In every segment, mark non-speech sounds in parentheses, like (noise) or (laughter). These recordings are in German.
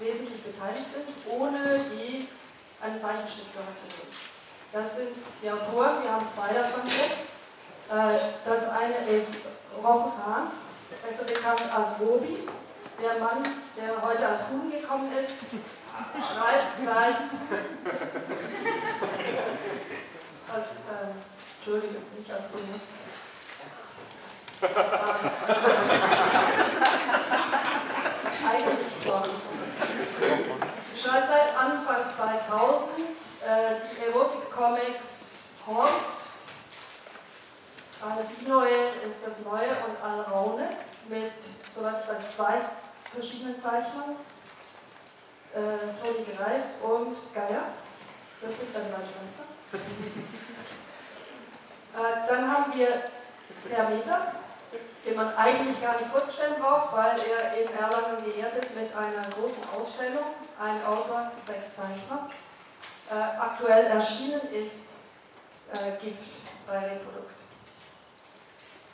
wesentlich beteiligt sind, ohne je einen Zeichenstift zu haben. Das sind die Autoren, wir haben zwei davon hier. Äh, das eine ist Rochus Hahn, besser bekannt als Robi, der Mann, der heute als Huhn gekommen ist, schreibt seit. als, äh, Entschuldigung, nicht als Huhn. Eigentlich glaube ich. Schreibt seit Anfang 2000 äh, die Erotic Comics Horst. Alles Neue ist das Neue und Alraune mit, soweit ich weiß, zwei verschiedenen Zeichnern. Äh, Toni Greis und Geier. Das sind dann meine Schwester. (laughs) äh, dann haben wir Herr Meter, man eigentlich gar nicht vorzustellen braucht, weil er in Erlangen geehrt ist mit einer großen Ausstellung, ein Autor, sechs Zeichner. Äh, aktuell erschienen ist äh, Gift bei Reprodukt.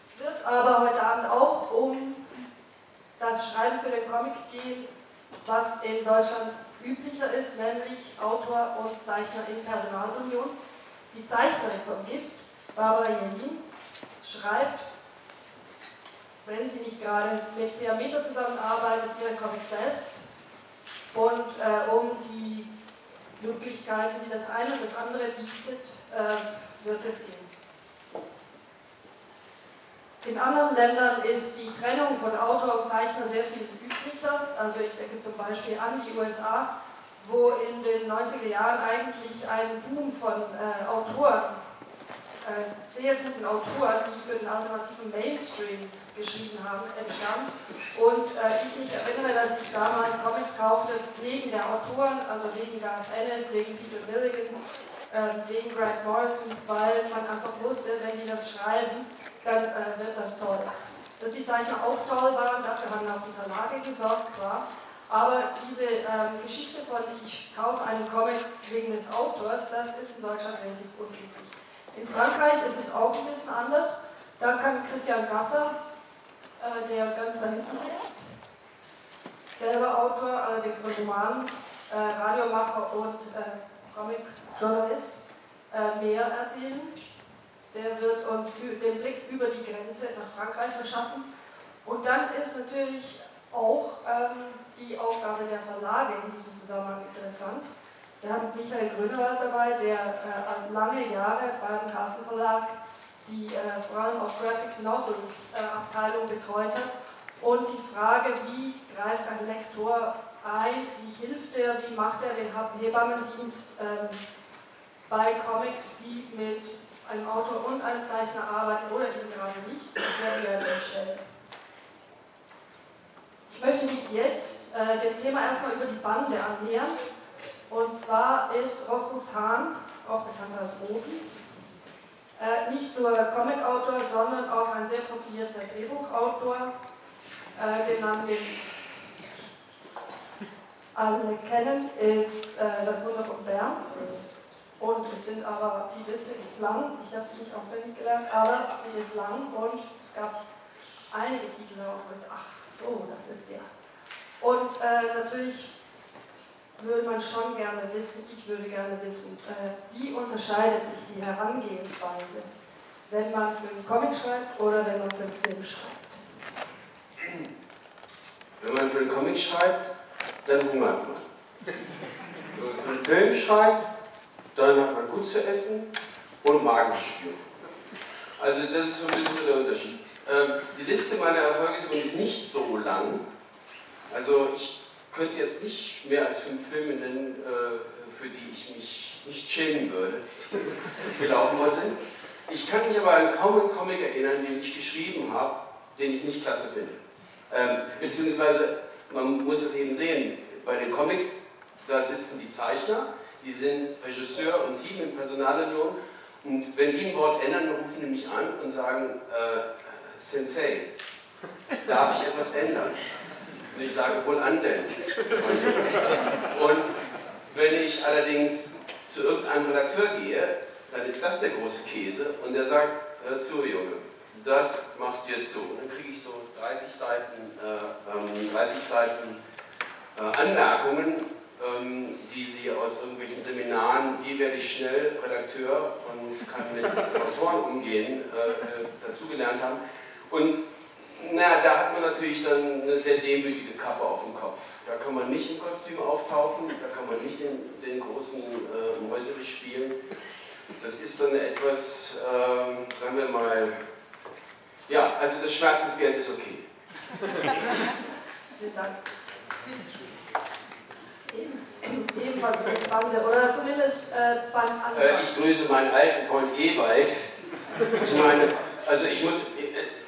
Es wird aber heute Abend auch um das Schreiben für den Comic gehen, was in Deutschland üblicher ist, nämlich Autor und Zeichner in Personalunion. Die Zeichnerin vom Gift, Barbara Jelin, schreibt wenn sie nicht gerade mit Piameter zusammenarbeitet, ihren Comic selbst. Und äh, um die Möglichkeiten, die das eine und das andere bietet, äh, wird es gehen. In anderen Ländern ist die Trennung von Autor und Zeichner sehr viel üblicher. Also ich denke zum Beispiel an die USA, wo in den 90er Jahren eigentlich ein Boom von äh, Autoren, äh, sehr guten Autoren, die für den alternativen Mainstream geschrieben haben, entstand. Und äh, ich mich erinnere, dass ich damals Comics kaufte wegen der Autoren, also wegen Garth Ennis, wegen Peter Milligan, äh, wegen Grant Morrison, weil man einfach wusste, wenn die das schreiben, dann äh, wird das toll. Dass die Zeichner auch toll waren, dafür haben auch die Verlage gesorgt, klar. Aber diese ähm, Geschichte von ich kaufe einen Comic wegen des Autors, das ist in Deutschland relativ unüblich. In Frankreich ist es auch ein bisschen anders. Da kann Christian Gasser äh, der ganz da hinten sitzt. Selber Autor, allerdings von Romanen, äh, Radiomacher und äh, Comic-Journalist, äh, mehr erzählen. Der wird uns den Blick über die Grenze nach Frankreich verschaffen. Und dann ist natürlich auch ähm, die Aufgabe der Verlage in diesem Zusammenhang interessant. Wir haben Michael Grünewald dabei, der äh, lange Jahre beim Carsten Verlag die äh, vor allem auch Graphic Novel äh, Abteilung betreut hat. Und die Frage, wie greift ein Lektor ein, wie hilft er, wie macht er den Hebammendienst ähm, bei Comics, die mit einem Autor und einem Zeichner arbeiten oder eben gerade nicht, wir an Stelle. Ich möchte mich jetzt äh, dem Thema erstmal über die Bande annähern. Und zwar ist Rochus Hahn, auch bekannt als Robi, äh, nicht nur Comicautor, sondern auch ein sehr profilierter Drehbuchautor, äh, den Namen, den alle kennen, ist äh, Das Wunder von Bern. Und es sind aber, die Liste ist lang, ich habe sie nicht auswendig gelernt, aber sie ist lang und es gab einige Titel auch mit, ach so, das ist der. Und äh, natürlich würde man schon gerne wissen, ich würde gerne wissen, äh, wie unterscheidet sich die Herangehensweise, wenn man für einen Comic schreibt oder wenn man für einen Film schreibt? Wenn man für einen Comic schreibt, dann hungert man. Wenn man für einen Film schreibt, dann hat man gut zu essen und Magenspür. Also das ist so ein bisschen der Unterschied. Ähm, die Liste meiner Erfolge ist übrigens nicht so lang. Also ich könnte jetzt nicht mehr als fünf Filme nennen, äh, für die ich mich nicht schämen würde, gelaufen sind. Ich kann mich aber an kaum einen Comic erinnern, den ich geschrieben habe, den ich nicht klasse finde. Ähm, beziehungsweise, man muss es eben sehen, bei den Comics, da sitzen die Zeichner, die sind Regisseur und Team in Personalunion und wenn die ein Wort ändern, rufen die mich an und sagen, äh, Sensei, darf ich etwas ändern? Und ich sage, wohl an denn. Und Wenn ich allerdings zu irgendeinem Redakteur gehe, dann ist das der große Käse und der sagt, hör zu Junge, das machst du jetzt so. Und dann kriege ich so 30 Seiten, äh, 30 ähm, Seiten äh, Anmerkungen, ähm, die Sie aus irgendwelchen Seminaren, wie werde ich schnell Redakteur und kann mit Autoren umgehen, äh, äh, dazugelernt haben. Und na, da hat man natürlich dann eine sehr demütige Kappe auf dem Kopf. Da kann man nicht im Kostüm auftauchen, da kann man nicht den, den großen äh, Mäuserich spielen. Das ist dann etwas, ähm, sagen wir mal, ja, also das Schmerzensgeld ist okay. Vielen Dank. Ebenfalls Bande, oder zumindest äh, beim Anfang. Äh, ich grüße meinen alten Freund Ewald. Ich meine, also ich muss,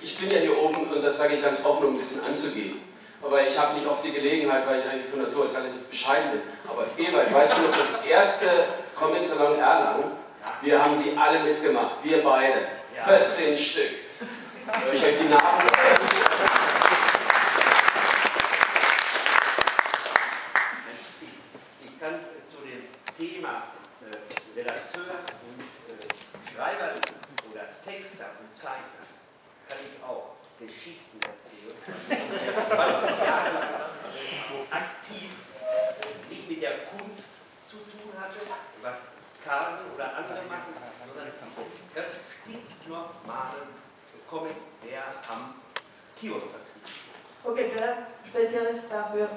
ich bin ja hier oben und das sage ich ganz offen, um ein bisschen anzugehen. Aber ich habe nicht oft die Gelegenheit, weil ich eigentlich von Natur aus relativ bescheiden bin. Aber Ewald, weißt du noch, das erste Comic Salon Erlangen, wir haben sie alle mitgemacht, wir beide. 14 Stück. Soll ich euch die Namen sagen? Ich kann zu dem Thema äh, Redakteur und äh, Schreiberin oder Texter und Zeichner kann ich auch Geschichten erzählen. 20 Jahre aktiv nicht mit der Kunst zu tun hatte, was Karten oder andere machen, sondern das stinknormale kommen, der am Kiosk vertritt. Okay, der Spezialist dafür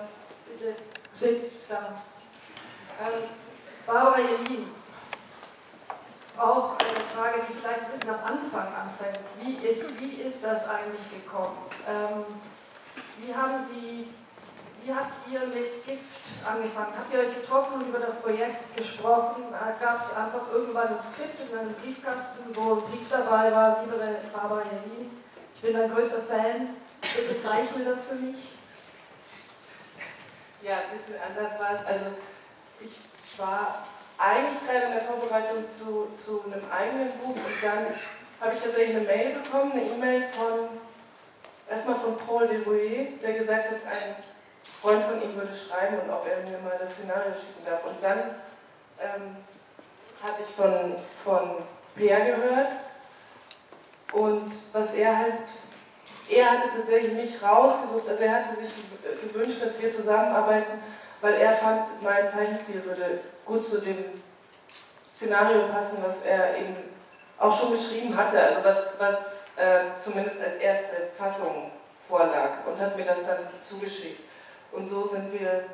bitte sitzt da. Ähm, Barbara Jelin, auch eine Frage, die vielleicht ein bisschen am Anfang anfängt. Wie ist, wie ist das eigentlich gekommen? Ähm, wie haben Sie wie habt ihr mit Gift angefangen? Habt ihr euch getroffen und über das Projekt gesprochen? Gab es einfach irgendwann ein Skript in einem Briefkasten, wo ein Brief dabei war, liebe Barbara Jelin, ich bin dein größter Fan, bitte bezeichne das für mich? Ja, ein bisschen anders war es. Also ich war eigentlich gerade in der Vorbereitung zu, zu einem eigenen Buch und dann habe ich tatsächlich eine Mail bekommen, eine E-Mail von erstmal von Paul Derouet, der gesagt hat, ein Freund von ihm würde schreiben und ob er mir mal das Szenario schicken darf. Und dann ähm, hatte ich von, von Peer gehört. Und was er halt, er hatte tatsächlich mich rausgesucht, also er hatte sich gewünscht, dass wir zusammenarbeiten, weil er fand, mein Zeichenstil würde gut zu dem Szenario passen, was er eben auch schon geschrieben hatte, also was, was äh, zumindest als erste Fassung vorlag und hat mir das dann zugeschickt. Und so sind wir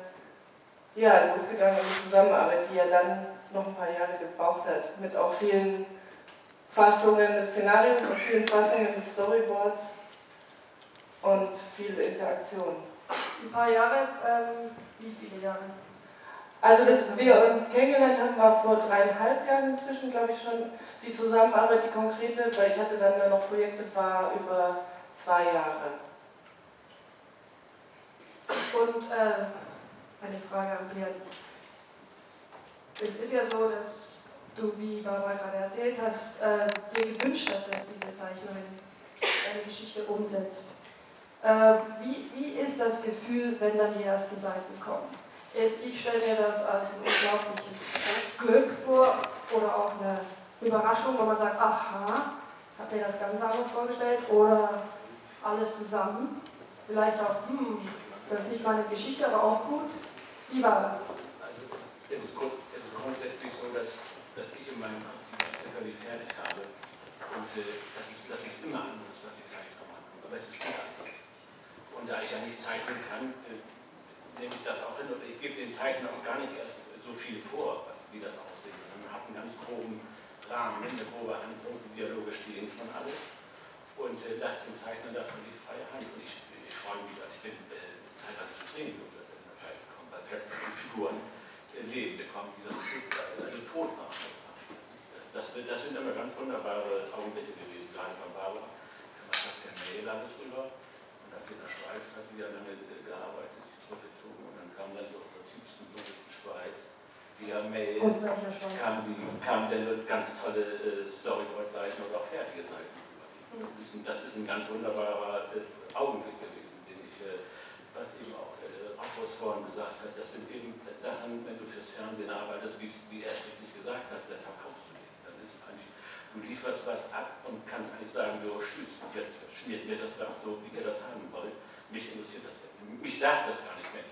ja, losgegangen in die Zusammenarbeit, die ja dann noch ein paar Jahre gebraucht hat, mit auch vielen Fassungen des Szenarios und vielen Fassungen des Storyboards und viel Interaktion. Ein paar Jahre, ähm, wie viele Jahre? Also, dass wir uns kennengelernt haben, war vor dreieinhalb Jahren inzwischen, glaube ich, schon die Zusammenarbeit, die konkrete, weil ich hatte dann noch Projekte, war über zwei Jahre. Und äh, eine Frage an Björn. Es ist ja so, dass du, wie Barbara gerade erzählt hast, äh, dir gewünscht hast, dass diese Zeichnerin eine Geschichte umsetzt. Äh, wie, wie ist das Gefühl, wenn dann die ersten Seiten kommen? Ich stelle mir das als ein unglaubliches Glück vor oder auch eine Überraschung, wo man sagt, aha, habe mir das ganz anders vorgestellt oder alles zusammen. Vielleicht auch, hm, das ist nicht meine Geschichte, aber auch gut. Wie war das? Also, es ist, es ist grundsätzlich so, dass, dass ich in meinem Kopf die Geschichte fertig habe und äh, dass, ich, dass ich immer anders, was die Zeichner machen. Aber es ist klar. Und da ich ja nicht zeichnen kann, äh, nehme ich das auch hin und ich gebe den Zeichner auch gar nicht erst so viel vor, wie das aussieht. Man hat einen ganz groben Rahmen, eine grobe Handlung, Dialoge stehen schon alles und äh, lasst den Zeichner davon die freie Hand. Und ich, ich freue mich, als ich bin teilweise zu Training bekommen, weil plötzlich Figuren Leben bekommen, die das also tot machen. Das, das sind immer ganz wunderbare Augenblicke gewesen, gerade von Barbara. Man hat der Mail alles rüber und hat in der Schweiz hat sie ja lange gearbeitet, sich zurückgezogen und dann kam dann so aus der tiefsten, dunkelsten Schweiz via Mail kam, kam dann ganz tolle äh, Storyboard-Seiten und auch fertige Seiten. Das ist, ein, das ist ein ganz wunderbarer äh, Augenblick gewesen, den ich äh, was eben auch äh, vorhin gesagt hat, das sind eben Sachen, wenn du fürs Fernsehen arbeitest, wie, wie er es richtig gesagt hat, dann verkaufst du dich. Dann ist eigentlich, du lieferst was ab und kannst eigentlich sagen, so, tschüss, jetzt schmiert mir das doch so, wie ihr das haben wollt. Mich interessiert das, mich darf das gar nicht mehr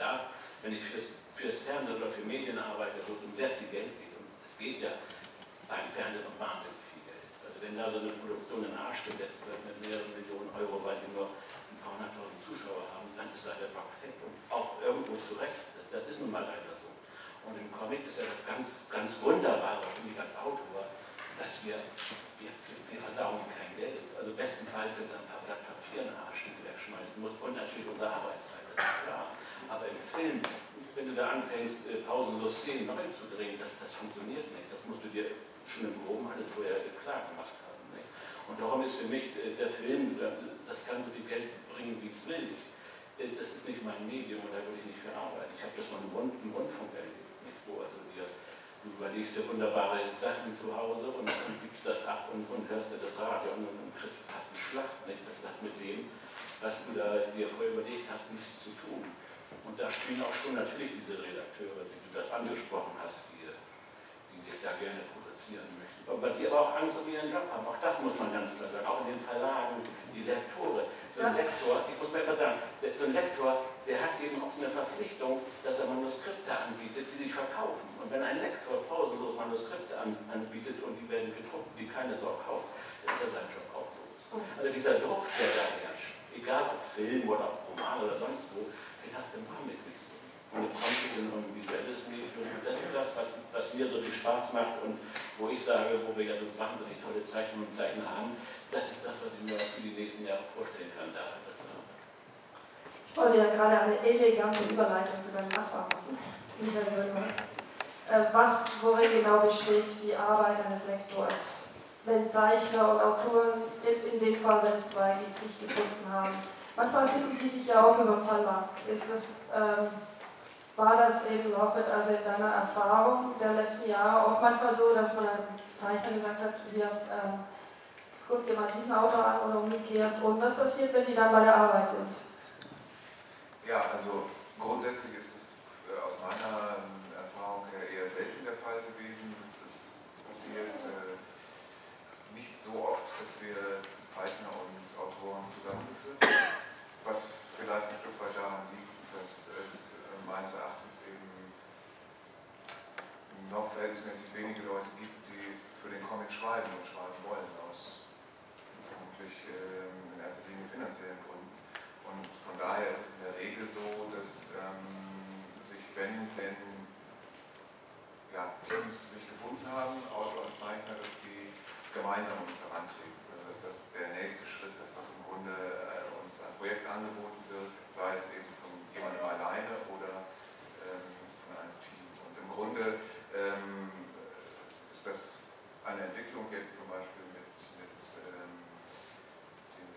darf, wenn ich fürs, fürs Fernsehen oder für Medien arbeite, es um sehr viel Geld geht, und es geht ja beim Fernsehen um wahnsinnig viel Geld. Also wenn da so eine Produktion in den Arsch gesetzt wird mit mehreren Millionen Euro, weil die nur ein paar hunderttausend Zuschauer haben, dann ist da der Bock weg und auch irgendwo zurecht. Das, das ist nun mal leider so. Und im Comic ist ja das ganz, ganz Wunderbare, finde ich als Autor, dass wir, wir, wir versauen kein Geld. Also bestenfalls sind da ein paar Blatt Papier in den Arsch, die du wegschmeißen musst und natürlich unsere Arbeitszeit, das ist klar. Aber im Film, wenn du da anfängst, äh, pausenlos Szenen neu zu drehen, das, das funktioniert nicht. Das musst du dir schon im Groben alles vorher klar gemacht haben. Nicht? Und darum ist für mich äh, der Film, das kann so viel Geld bringen, wie es will. Ich, äh, das ist nicht mein Medium und da würde ich nicht für arbeiten. Ich habe das mal im, Rund, im Rundfunk erlebt, wo also dir, du überlegst dir wunderbare Sachen zu Hause und dann gibst das ab und, und hörst dir das Radio und dann kriegst fast eine Schlacht. Nicht? Das hat mit dem, was du da dir vorher überlegt hast, nichts zu tun. Und da spielen auch schon natürlich diese Redakteure, wie du das angesprochen hast, die, die sich da gerne produzieren möchten. Aber die aber auch Angst um ihren Job haben. Auch das muss man ganz klar sagen. Auch in den Verlagen, die Lektore. So ein Lektor, ich muss mal einfach sagen, so ein Lektor, der hat eben auch eine Verpflichtung, dass er Manuskripte anbietet, die sich verkaufen. Und wenn ein Lektor pausenlos Manuskripte an, anbietet und die werden gedruckt, die keine Sau kauft, dann ist er sein Job auch los. Also dieser Druck, der da herrscht, egal ob Film oder ob Roman oder sonst wo, Comic nicht so. Und im Comic ist ein visuelles Medium. Das ist das, was, was mir so viel Spaß macht und wo ich sage, wo wir ja so wahnsinnig tolle Zeichnungen und Zeichner haben, das ist das, was ich mir für die nächsten Jahre vorstellen kann. Da, ich wollte ja gerade eine elegante Überleitung zu deinem Nachbarn machen. Äh, was, worin genau besteht die Arbeit eines Lektors, wenn Zeichner und Autoren, jetzt in dem Fall, wenn es zwei gibt, sich gefunden haben? Manchmal finden die sich ja auch über den Verlag. Ist das, ähm, war das eben auch also in deiner Erfahrung der letzten Jahre auch manchmal so, dass man Zeichner gesagt hat, hier, ähm, guck dir mal diesen Autor an oder umgekehrt. Und was passiert, wenn die dann bei der Arbeit sind? Ja, also grundsätzlich ist es äh, aus meiner ähm, Erfahrung her eher selten der Fall gewesen. Es ist passiert äh, nicht so oft, dass wir Zeichner und Autoren zusammengeführt haben, was vielleicht ein Stück weit daran liegt, dass es äh, meines Erachtens eben noch verhältnismäßig wenige Leute gibt, die für den Comic schreiben und schreiben wollen aus vermutlich ähm, in erster Linie finanziellen Gründen. Und von daher ist es in der Regel so, dass ähm, sich, wenn denn ja, Teams sich gefunden haben, Autor und Zeichner, dass die gemeinsam uns herantreten. Also dass das der nächste Schritt ist, was im Grunde äh, Projekt angeboten wird, sei es eben von jemandem alleine oder ähm, von einem Team. Und im Grunde ähm, ist das eine Entwicklung jetzt zum Beispiel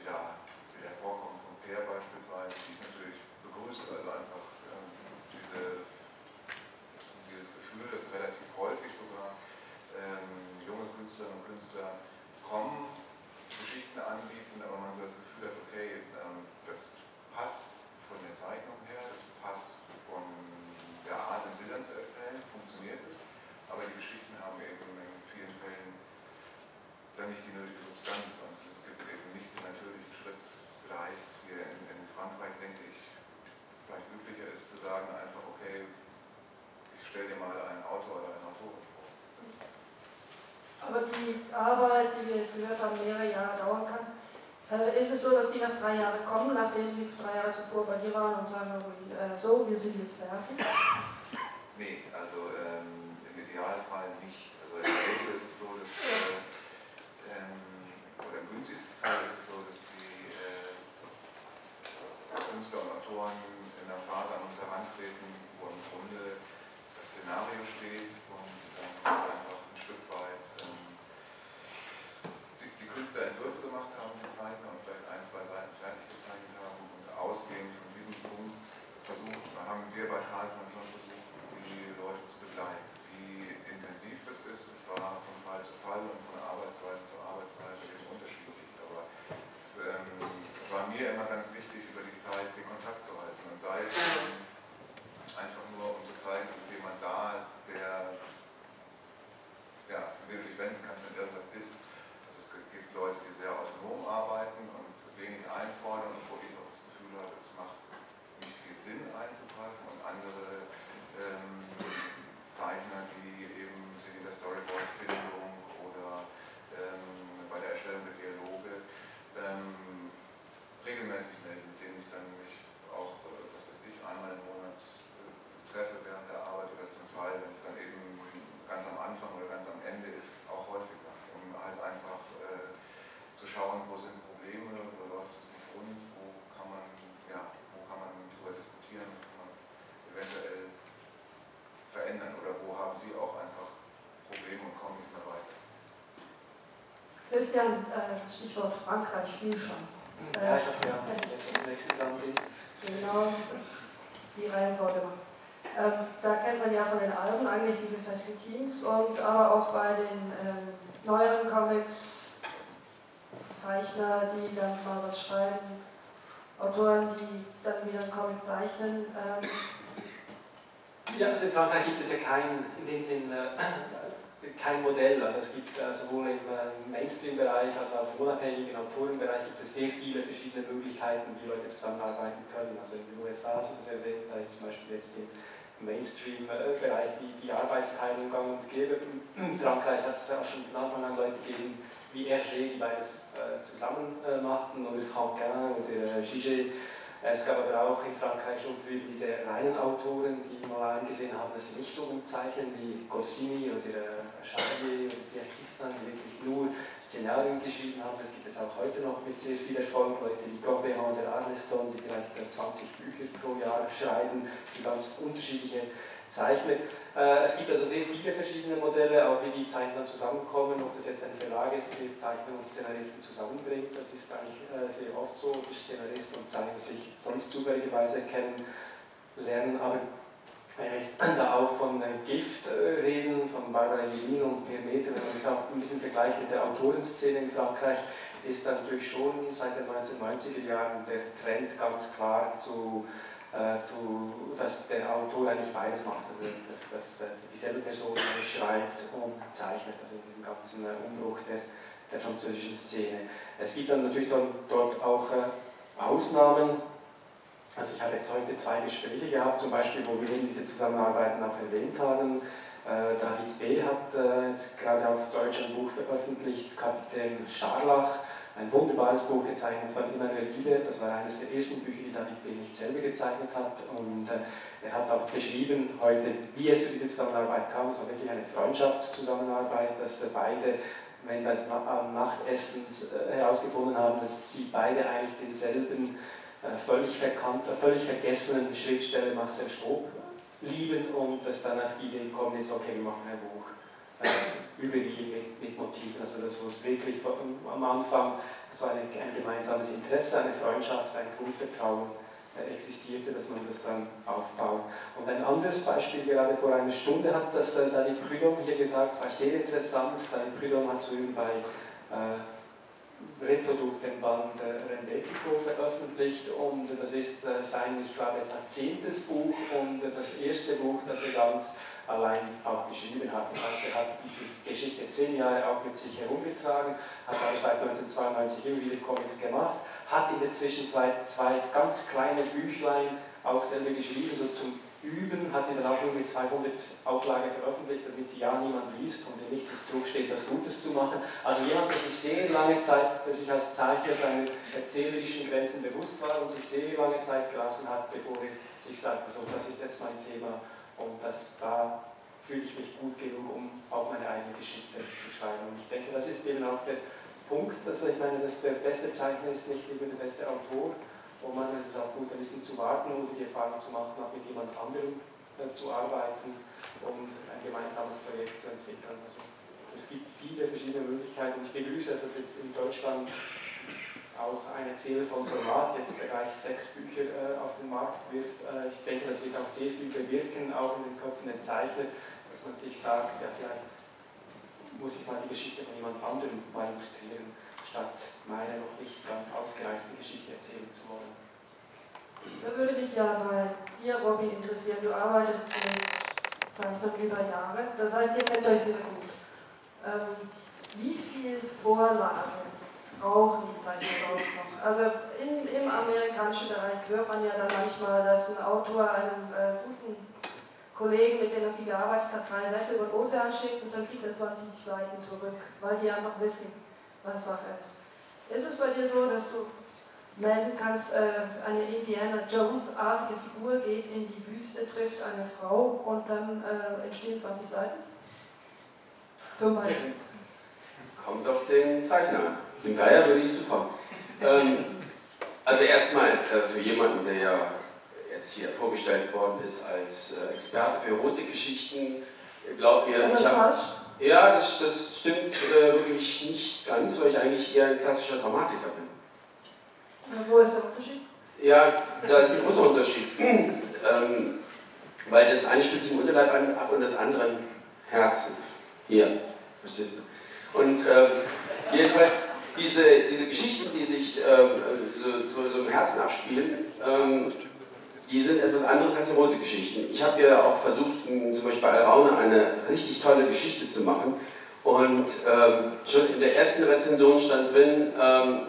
wieder, wieder hervorkommen von Peer beispielsweise, die ich natürlich begrüße, also einfach ähm, diese, dieses Gefühl, dass relativ häufig sogar ähm, junge Künstlerinnen und Künstler kommen, Geschichten anbieten, aber man so das Gefühl hat, okay, ähm, das passt von der Zeichnung her, das passt von der Art, in Bildern zu erzählen, funktioniert es, aber die Geschichten haben eben in vielen Fällen dann nicht die nötige Substanz und es gibt eben nicht den natürlichen Schritt, vielleicht wie in, in Frankreich, denke ich, vielleicht üblicher ist zu sagen einfach, okay, ich stelle dir mal einen Autor oder eine Autorin vor. Aber die Arbeit, die haben, mehrere Jahre dauern kann, äh, ist es so, dass die nach drei Jahren kommen, nachdem sie drei Jahre zuvor bei dir waren und sagen, äh, so, wir sind jetzt fertig? haben sie auch einfach Probleme und kommen nicht mehr weiter. Christian, äh, Stichwort Frankreich viel schon. Ja, ich habe ja äh, jetzt das. Genau, die Reihenfolge gemacht. Ähm, da kennt man ja von den Alben eigentlich diese festen Teams und aber auch bei den ähm, neueren Comics Zeichner, die dann mal was schreiben, Autoren, die dann wieder einen Comic zeichnen. Ähm, ja, also in Frankreich gibt es ja kein, in dem Sinn, äh, kein Modell. Also es gibt äh, sowohl im äh, Mainstream-Bereich als auch im unabhängigen Autorenbereich gibt es sehr viele verschiedene Möglichkeiten, wie Leute zusammenarbeiten können. Also in den USA, so das erwähnt, da ist zum Beispiel jetzt im Mainstream-Bereich die, die Arbeitsteilung gang und gäbe. In Frankreich hat es ja auch schon von Anfang an Leute gegeben, wie Hergé, die beides äh, zusammen äh, machten, oder Franquin oder Gigé es gab aber auch in Frankreich schon früh diese reinen Autoren, die mal eingesehen haben, dass sie nicht so gut zeichnen wie Goscinny oder Charlier oder Pierre Christin, die wirklich nur Szenarien geschrieben haben. Das gibt es auch heute noch mit sehr viel Erfolg. Leute wie Corberan oder Arneston, die vielleicht 20 Bücher pro Jahr schreiben, die ganz unterschiedliche zeichnet. Äh, es gibt also sehr viele verschiedene Modelle, auch wie die Zeichner zusammenkommen, ob das jetzt ein Verlag ist, der Zeichner und Szenaristen zusammenbringt, das ist eigentlich äh, sehr oft so, die Szenarist und Zeichner sich sonst zufälligerweise kennenlernen, aber wenn wir jetzt da auch von äh, Gift reden, von Barbara Levin und Per Meter, wenn man das auch ein bisschen vergleicht mit der Autorenszene in Frankreich, ist dann natürlich schon seit den 1990er Jahren der Trend ganz klar zu äh, zu, dass der Autor eigentlich beides macht, also dass, dass äh, dieselbe Person schreibt und zeichnet, also in diesem ganzen äh, Umbruch der, der französischen Szene. Es gibt dann natürlich dann dort auch Ausnahmen, also ich habe jetzt heute zwei Gespräche gehabt, zum Beispiel, wo wir eben diese Zusammenarbeiten auch erwähnt haben. David B. hat jetzt gerade auf Deutsch ein Buch veröffentlicht, Kapitän Scharlach, ein wunderbares Buch gezeichnet von Immanuel Ide, das war eines der ersten Bücher, die David B. nicht selber gezeichnet hat. Und äh, er hat auch beschrieben heute, wie es zu dieser Zusammenarbeit kam. Es war wirklich eine Freundschaftszusammenarbeit, dass äh, beide, wenn das am Nachtessen äh, herausgefunden haben, dass sie beide eigentlich denselben äh, völlig verkannt, völlig vergessenen Schriftsteller Marcel Stob lieben und dass dann die Idee gekommen ist, okay, wir machen ein Buch über die Motiven. Also das, wo es wirklich am Anfang so eine, ein gemeinsames Interesse, eine Freundschaft, ein Grundvertrauen äh, existierte, dass man das dann aufbaut. Und ein anderes Beispiel, gerade vor einer Stunde hat das äh, Dani Prudhomme hier gesagt, es war sehr interessant. Dani Prudhomme hat soeben bei äh, Reprodukt den Band äh, Rendetico veröffentlicht und das ist äh, sein, ich glaube, zehntes Buch und das erste Buch, das er ganz allein auch geschrieben hat. Das heißt, er hat diese Geschichte zehn Jahre auch mit sich herumgetragen, hat aber seit 1992 immer wieder Comics gemacht, hat in der Zwischenzeit zwei ganz kleine Büchlein auch selber geschrieben, so zum Üben, hat sie dann auch nur mit 200 Auflagen veröffentlicht, damit sie ja niemand liest und nicht das Druck steht, was Gutes zu machen. Also jemand, der sich sehr lange Zeit, der sich als Zeichner seiner erzählerischen Grenzen bewusst war und sich sehr lange Zeit gelassen hat, bevor er sich sagte, so, das ist jetzt mein Thema und das, da fühle ich mich gut genug, um auch meine eigene Geschichte zu schreiben. Und ich denke, das ist eben auch der Punkt, dass ich meine, dass der beste Zeichner ist nicht immer der beste Autor. Und manchmal ist es auch gut, ein bisschen zu warten und die Erfahrung zu machen, auch mit jemand anderem äh, zu arbeiten und ein gemeinsames Projekt zu entwickeln. Also, es gibt viele verschiedene Möglichkeiten. Ich begrüße, dass es jetzt in Deutschland auch eine Erzähler von Format jetzt gleich sechs Bücher äh, auf den Markt wirft. Äh, ich denke, das wird auch sehr viel bewirken, auch in den Köpfen der Zeichner, dass man sich sagt, ja vielleicht muss ich mal die Geschichte von jemand anderem mal illustrieren, statt meine noch nicht ganz ausgereifte Geschichte erzählen zu wollen. Da würde mich ja bei dir, Robby, interessieren. Du arbeitest mit Zeichnern über Jahre, das heißt, ihr kennt euch sehr gut. Ähm, wie viel Vorlage brauchen die Zeichner noch. Also in, im amerikanischen Bereich hört man ja dann manchmal, dass ein Autor einem äh, guten Kollegen, mit dem er viel gearbeitet hat, drei Sätze über den Ozean schickt und dann kriegt er 20 Seiten zurück, weil die einfach wissen, was Sache ist. Ist es bei dir so, dass du melden kannst, äh, eine Indiana Jones-artige Figur geht in die Wüste, trifft eine Frau und dann äh, entstehen 20 Seiten? Zum Beispiel. Kommt auf den Zeichner an. Dem Geier würde ich zukommen. Ähm, also erstmal äh, für jemanden, der ja jetzt hier vorgestellt worden ist als äh, Experte für Erotikgeschichten, glaubt mir, ich habe Ja, das, das stimmt äh, wirklich nicht ganz, weil ich eigentlich eher ein klassischer Dramatiker bin. Wo ist der Unterschied? Ja, da ist ein großer Unterschied. ähm, weil das eine spielt sich im Unterleib an, ab und das andere im Herzen. Hier, verstehst du? Und ähm, jedenfalls diese, diese Geschichten, die sich ähm, so, so, im Herzen abspielen, ähm, die sind etwas anderes als rote Geschichten. Ich habe ja auch versucht, zum Beispiel bei Alraune eine richtig tolle Geschichte zu machen. Und ähm, schon in der ersten Rezension stand drin, ähm,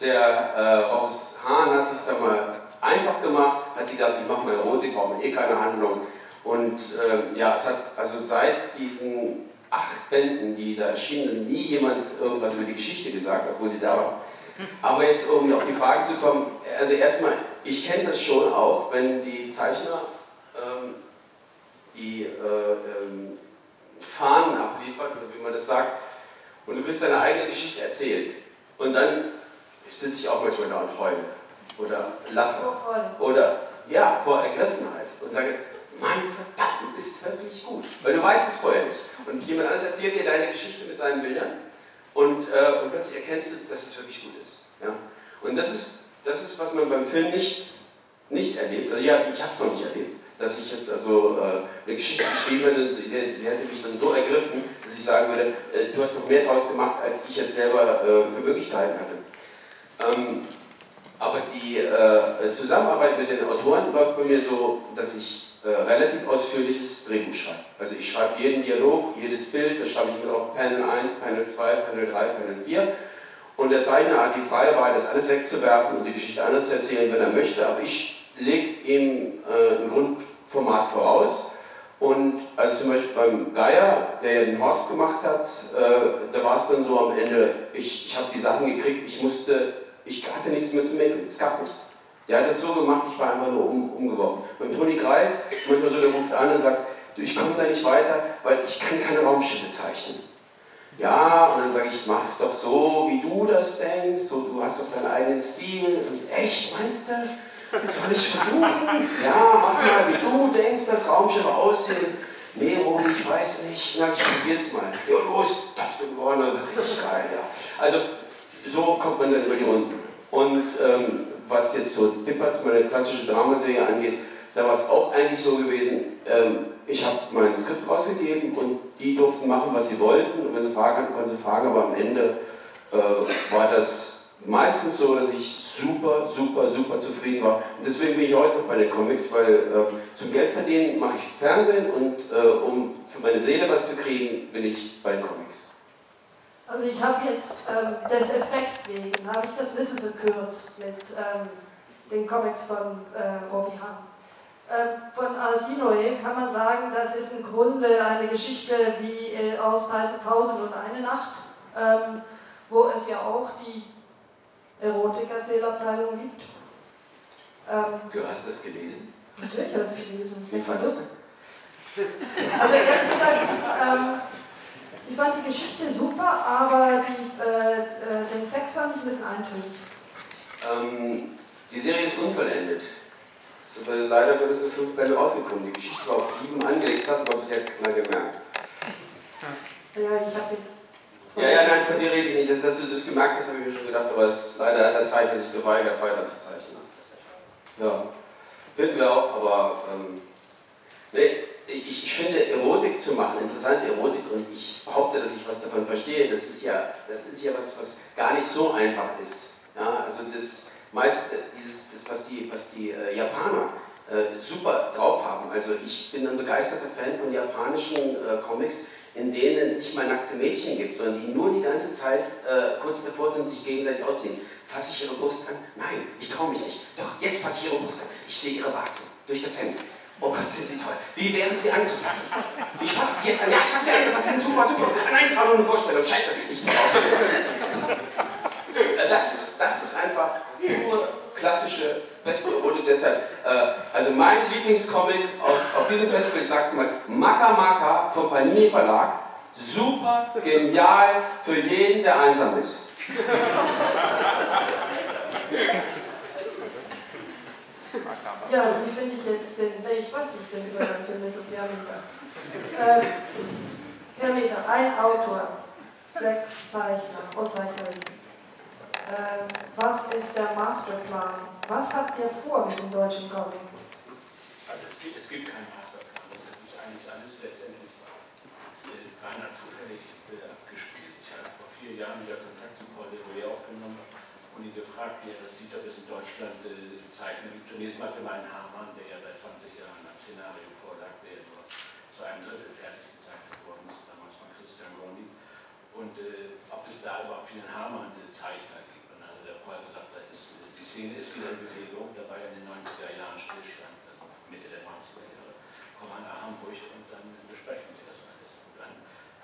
der äh, Ross Hahn hat es da mal einfach gemacht, hat sie gesagt, ich mache mal Erotik, brauche eh keine Handlung. Und ähm, ja, es hat also seit diesen acht Bänden, die da erschienen, nie jemand irgendwas über die Geschichte gesagt, obwohl sie da war. Aber jetzt, um auf die Frage zu kommen, also erstmal, ich kenne das schon auch, wenn die Zeichner ähm, die äh, ähm, Fahnen abliefern, oder wie man das sagt, und du kriegst deine eigene Geschichte erzählt. Und dann sitze ich auch manchmal da und heule. Oder lache. Oder, ja, vor Ergriffenheit. Und sage, Mann, verdammt, du bist wirklich gut. Weil du weißt es vorher nicht. Und jemand anderes erzählt dir deine Geschichte mit seinen Bildern und, äh, und plötzlich erkennst du, dass es wirklich gut ist. Ja? Und das ist, das ist, was man beim Film nicht, nicht erlebt. Also ja, ich habe es noch nicht erlebt, dass ich jetzt also äh, eine Geschichte geschrieben hätte, sie, sie, hätte mich dann so ergriffen, dass ich sagen würde, äh, du hast noch mehr draus gemacht, als ich jetzt selber äh, für möglich gehalten hatte. Ähm, aber die äh, Zusammenarbeit mit den Autoren läuft bei mir so, dass ich äh, relativ ausführliches Drehbuch schreibe. Also ich schreibe jeden Dialog, jedes Bild, das schreibe ich immer auf Panel 1, Panel 2, Panel 3, Panel 4. Und der Zeichner hat die Wahl, das alles wegzuwerfen und die Geschichte anders zu erzählen, wenn er möchte. Aber ich lege ihm äh, ein Grundformat voraus. Und also zum Beispiel beim Geier, der ja den Horst gemacht hat, äh, da war es dann so am Ende, ich, ich habe die Sachen gekriegt, ich musste, ich hatte nichts mehr zu meckern, es gab nichts. Der hat das so gemacht, ich war einfach nur um, umgeworfen. Beim Toni Greis, manchmal so, der ruft an und sagt, du, ich komme da nicht weiter, weil ich kann keine Raumschiffe zeichnen. Ja, und dann sage ich, mach es doch so, wie du das denkst, so, du hast doch deinen eigenen Stil. Und echt, meinst du? Soll ich versuchen? Ja, mach mal, wie du denkst, dass Raumschiffe aussehen. Nee, Rudi, ich weiß nicht. Na, ich probier's mal. Ja, los, ist geworden, richtig geil, ja. Also, so kommt man dann über die Runden. Und ähm, was jetzt so Dippert, meine klassische Dramaserie angeht, da war es auch eigentlich so gewesen, ähm, ich habe mein Skript rausgegeben und die durften machen, was sie wollten. Und wenn sie Fragen hatten, konnten sie fragen, aber am Ende äh, war das meistens so, dass ich super, super, super zufrieden war. Und deswegen bin ich heute noch bei den Comics, weil äh, zum Geld verdienen mache ich Fernsehen und äh, um für meine Seele was zu kriegen, bin ich bei den Comics. Also ich habe jetzt ähm, des Effekts wegen, habe ich das ein bisschen verkürzt mit ähm, den Comics von äh, Robbie Hahn. Ähm, von Alcinoe kann man sagen, das ist im Grunde eine Geschichte wie äh, aus Reise Tausend und eine Nacht, ähm, wo es ja auch die Erotik-Erzählabteilung gibt. Ähm, du hast das gelesen? Natürlich habe ich es gelesen. Das ist also ehrlich gesagt, ich fand die Geschichte super, aber die, äh, äh, den Sex fand ich ein bisschen eintönig. Ähm, die Serie ist unvollendet. Aber leider wird es nur fünf Bälle rausgekommen. Die Geschichte war auf sieben angelegt, das hat aber bis jetzt keiner gemerkt. Ja, ich habe jetzt. Ja, ja, nein, von dir rede ich nicht. Dass, dass du das gemerkt hast, habe ich mir schon gedacht, aber es ist leider an der Zeit, dass ich geweigert weiterzuzeichnen. Ja, finden wir auch, aber ähm, nee, ich, ich finde Erotik zu machen, interessante Erotik, und ich behaupte, dass ich was davon verstehe, das ist ja, das ist ja was, was gar nicht so einfach ist. Ja, also das meiste, dieses, das, was die, was die äh, Japaner äh, super drauf haben. Also ich bin ein begeisterter Fan von japanischen äh, Comics, in denen es nicht mal nackte Mädchen gibt, sondern die nur die ganze Zeit äh, kurz davor sind, sich gegenseitig ausziehen. Fasse ich ihre Brust an? Nein, ich traue mich nicht. Doch, jetzt fasse ich ihre Brust an. Ich sehe ihre Warzen durch das Hemd. Oh Gott, sind sie toll. Wie wäre es, sie anzufassen? Ich fasse sie jetzt an. Ja, ich habe sie angefasst. Sie sind super, super. Nein, ich war nur eine Vorstellung. Scheiße, ich (laughs) das ist, das ist einfach nur klassische Westeurotik. Deshalb, äh, also mein Lieblingscomic auf, auf diesem Festival, ich sag's mal, Maka Maka vom Panini Verlag. Super, genial für jeden, der einsam ist. Ja, wie finde ich jetzt den, nee, ich weiß nicht, den Übergang für den Sophia Ähm, Per Meter, ein Autor, sechs Zeichner und Zeichnerinnen. Äh, was ist der Masterplan? Was habt ihr vor mit dem deutschen Comic? Also es gibt, es gibt keinen Masterplan, das hat sich eigentlich alles letztendlich äh, beinahe zufällig äh, abgespielt. Ich habe vor vier Jahren wieder Kontakt zu Paul Leroy aufgenommen und ihn gefragt, wie er das sieht, ob es in Deutschland äh, Zeichner gibt. Zunächst mal für meinen Hamann, der ja seit 20 Jahren ein Szenario vorlag, der nur zu einem Drittel fertig gezeichnet worden ist, damals von Christian Gondi. Und äh, ob es da überhaupt für den Hamann Zeichner gibt. Und also der Paul gesagt, da ist, die Szene ist wieder in Bewegung, da war ja in den 90er Jahren Stillstand, also Mitte der 90er Jahre. Komm mal nach Hamburg und dann besprechen wir das alles. Und dann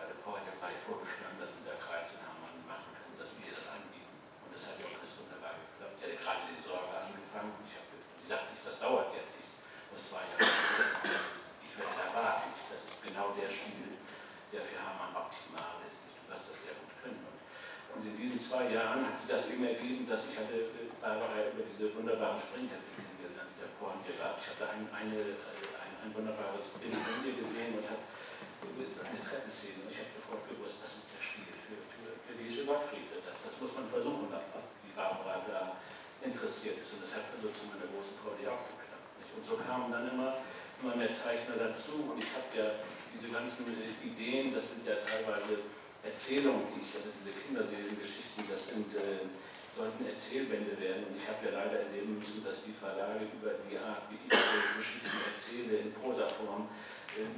hatte Paul ja gleich vorgeschlagen, dass unser Kreis den Hamann machen kann, dass wir das anbieten. Und das hat ja auch alles wunderbar geklappt. Ich hatte gerade die Sorge angefangen und ich habe gesagt, das dauert jetzt nicht. Und es war ja, ich werde da warten. Das ist genau der Stil, der für Hamann optimal ist. Du wirst das sehr gut können. Und in diesen zwei Jahren hat sich das eben ergeben, dass ich hatte Barbara über diese wunderbaren Springhefte kennengelernt, der Korn gehabt. Ich hatte ein, eine, ein, ein wunderbares Bild von gesehen und habe eine Treppenszene und ich habe sofort gewusst, das ist der Stil für, für, für diese Gottfried. Das, das muss man versuchen, wie Barbara da interessiert ist. Und das hat also zu meiner großen Freude auch geklappt. Und so kamen dann immer, immer mehr Zeichner dazu und ich habe ja diese ganzen Ideen, das sind ja teilweise Erzählungen, die ich, also diese Kinderseriengeschichten, das sind, äh, sollten Erzählbände werden. Und ich habe ja leider erleben müssen, dass die Verlage über die Art, wie ich diese Geschichten erzähle, in Prosaform, äh,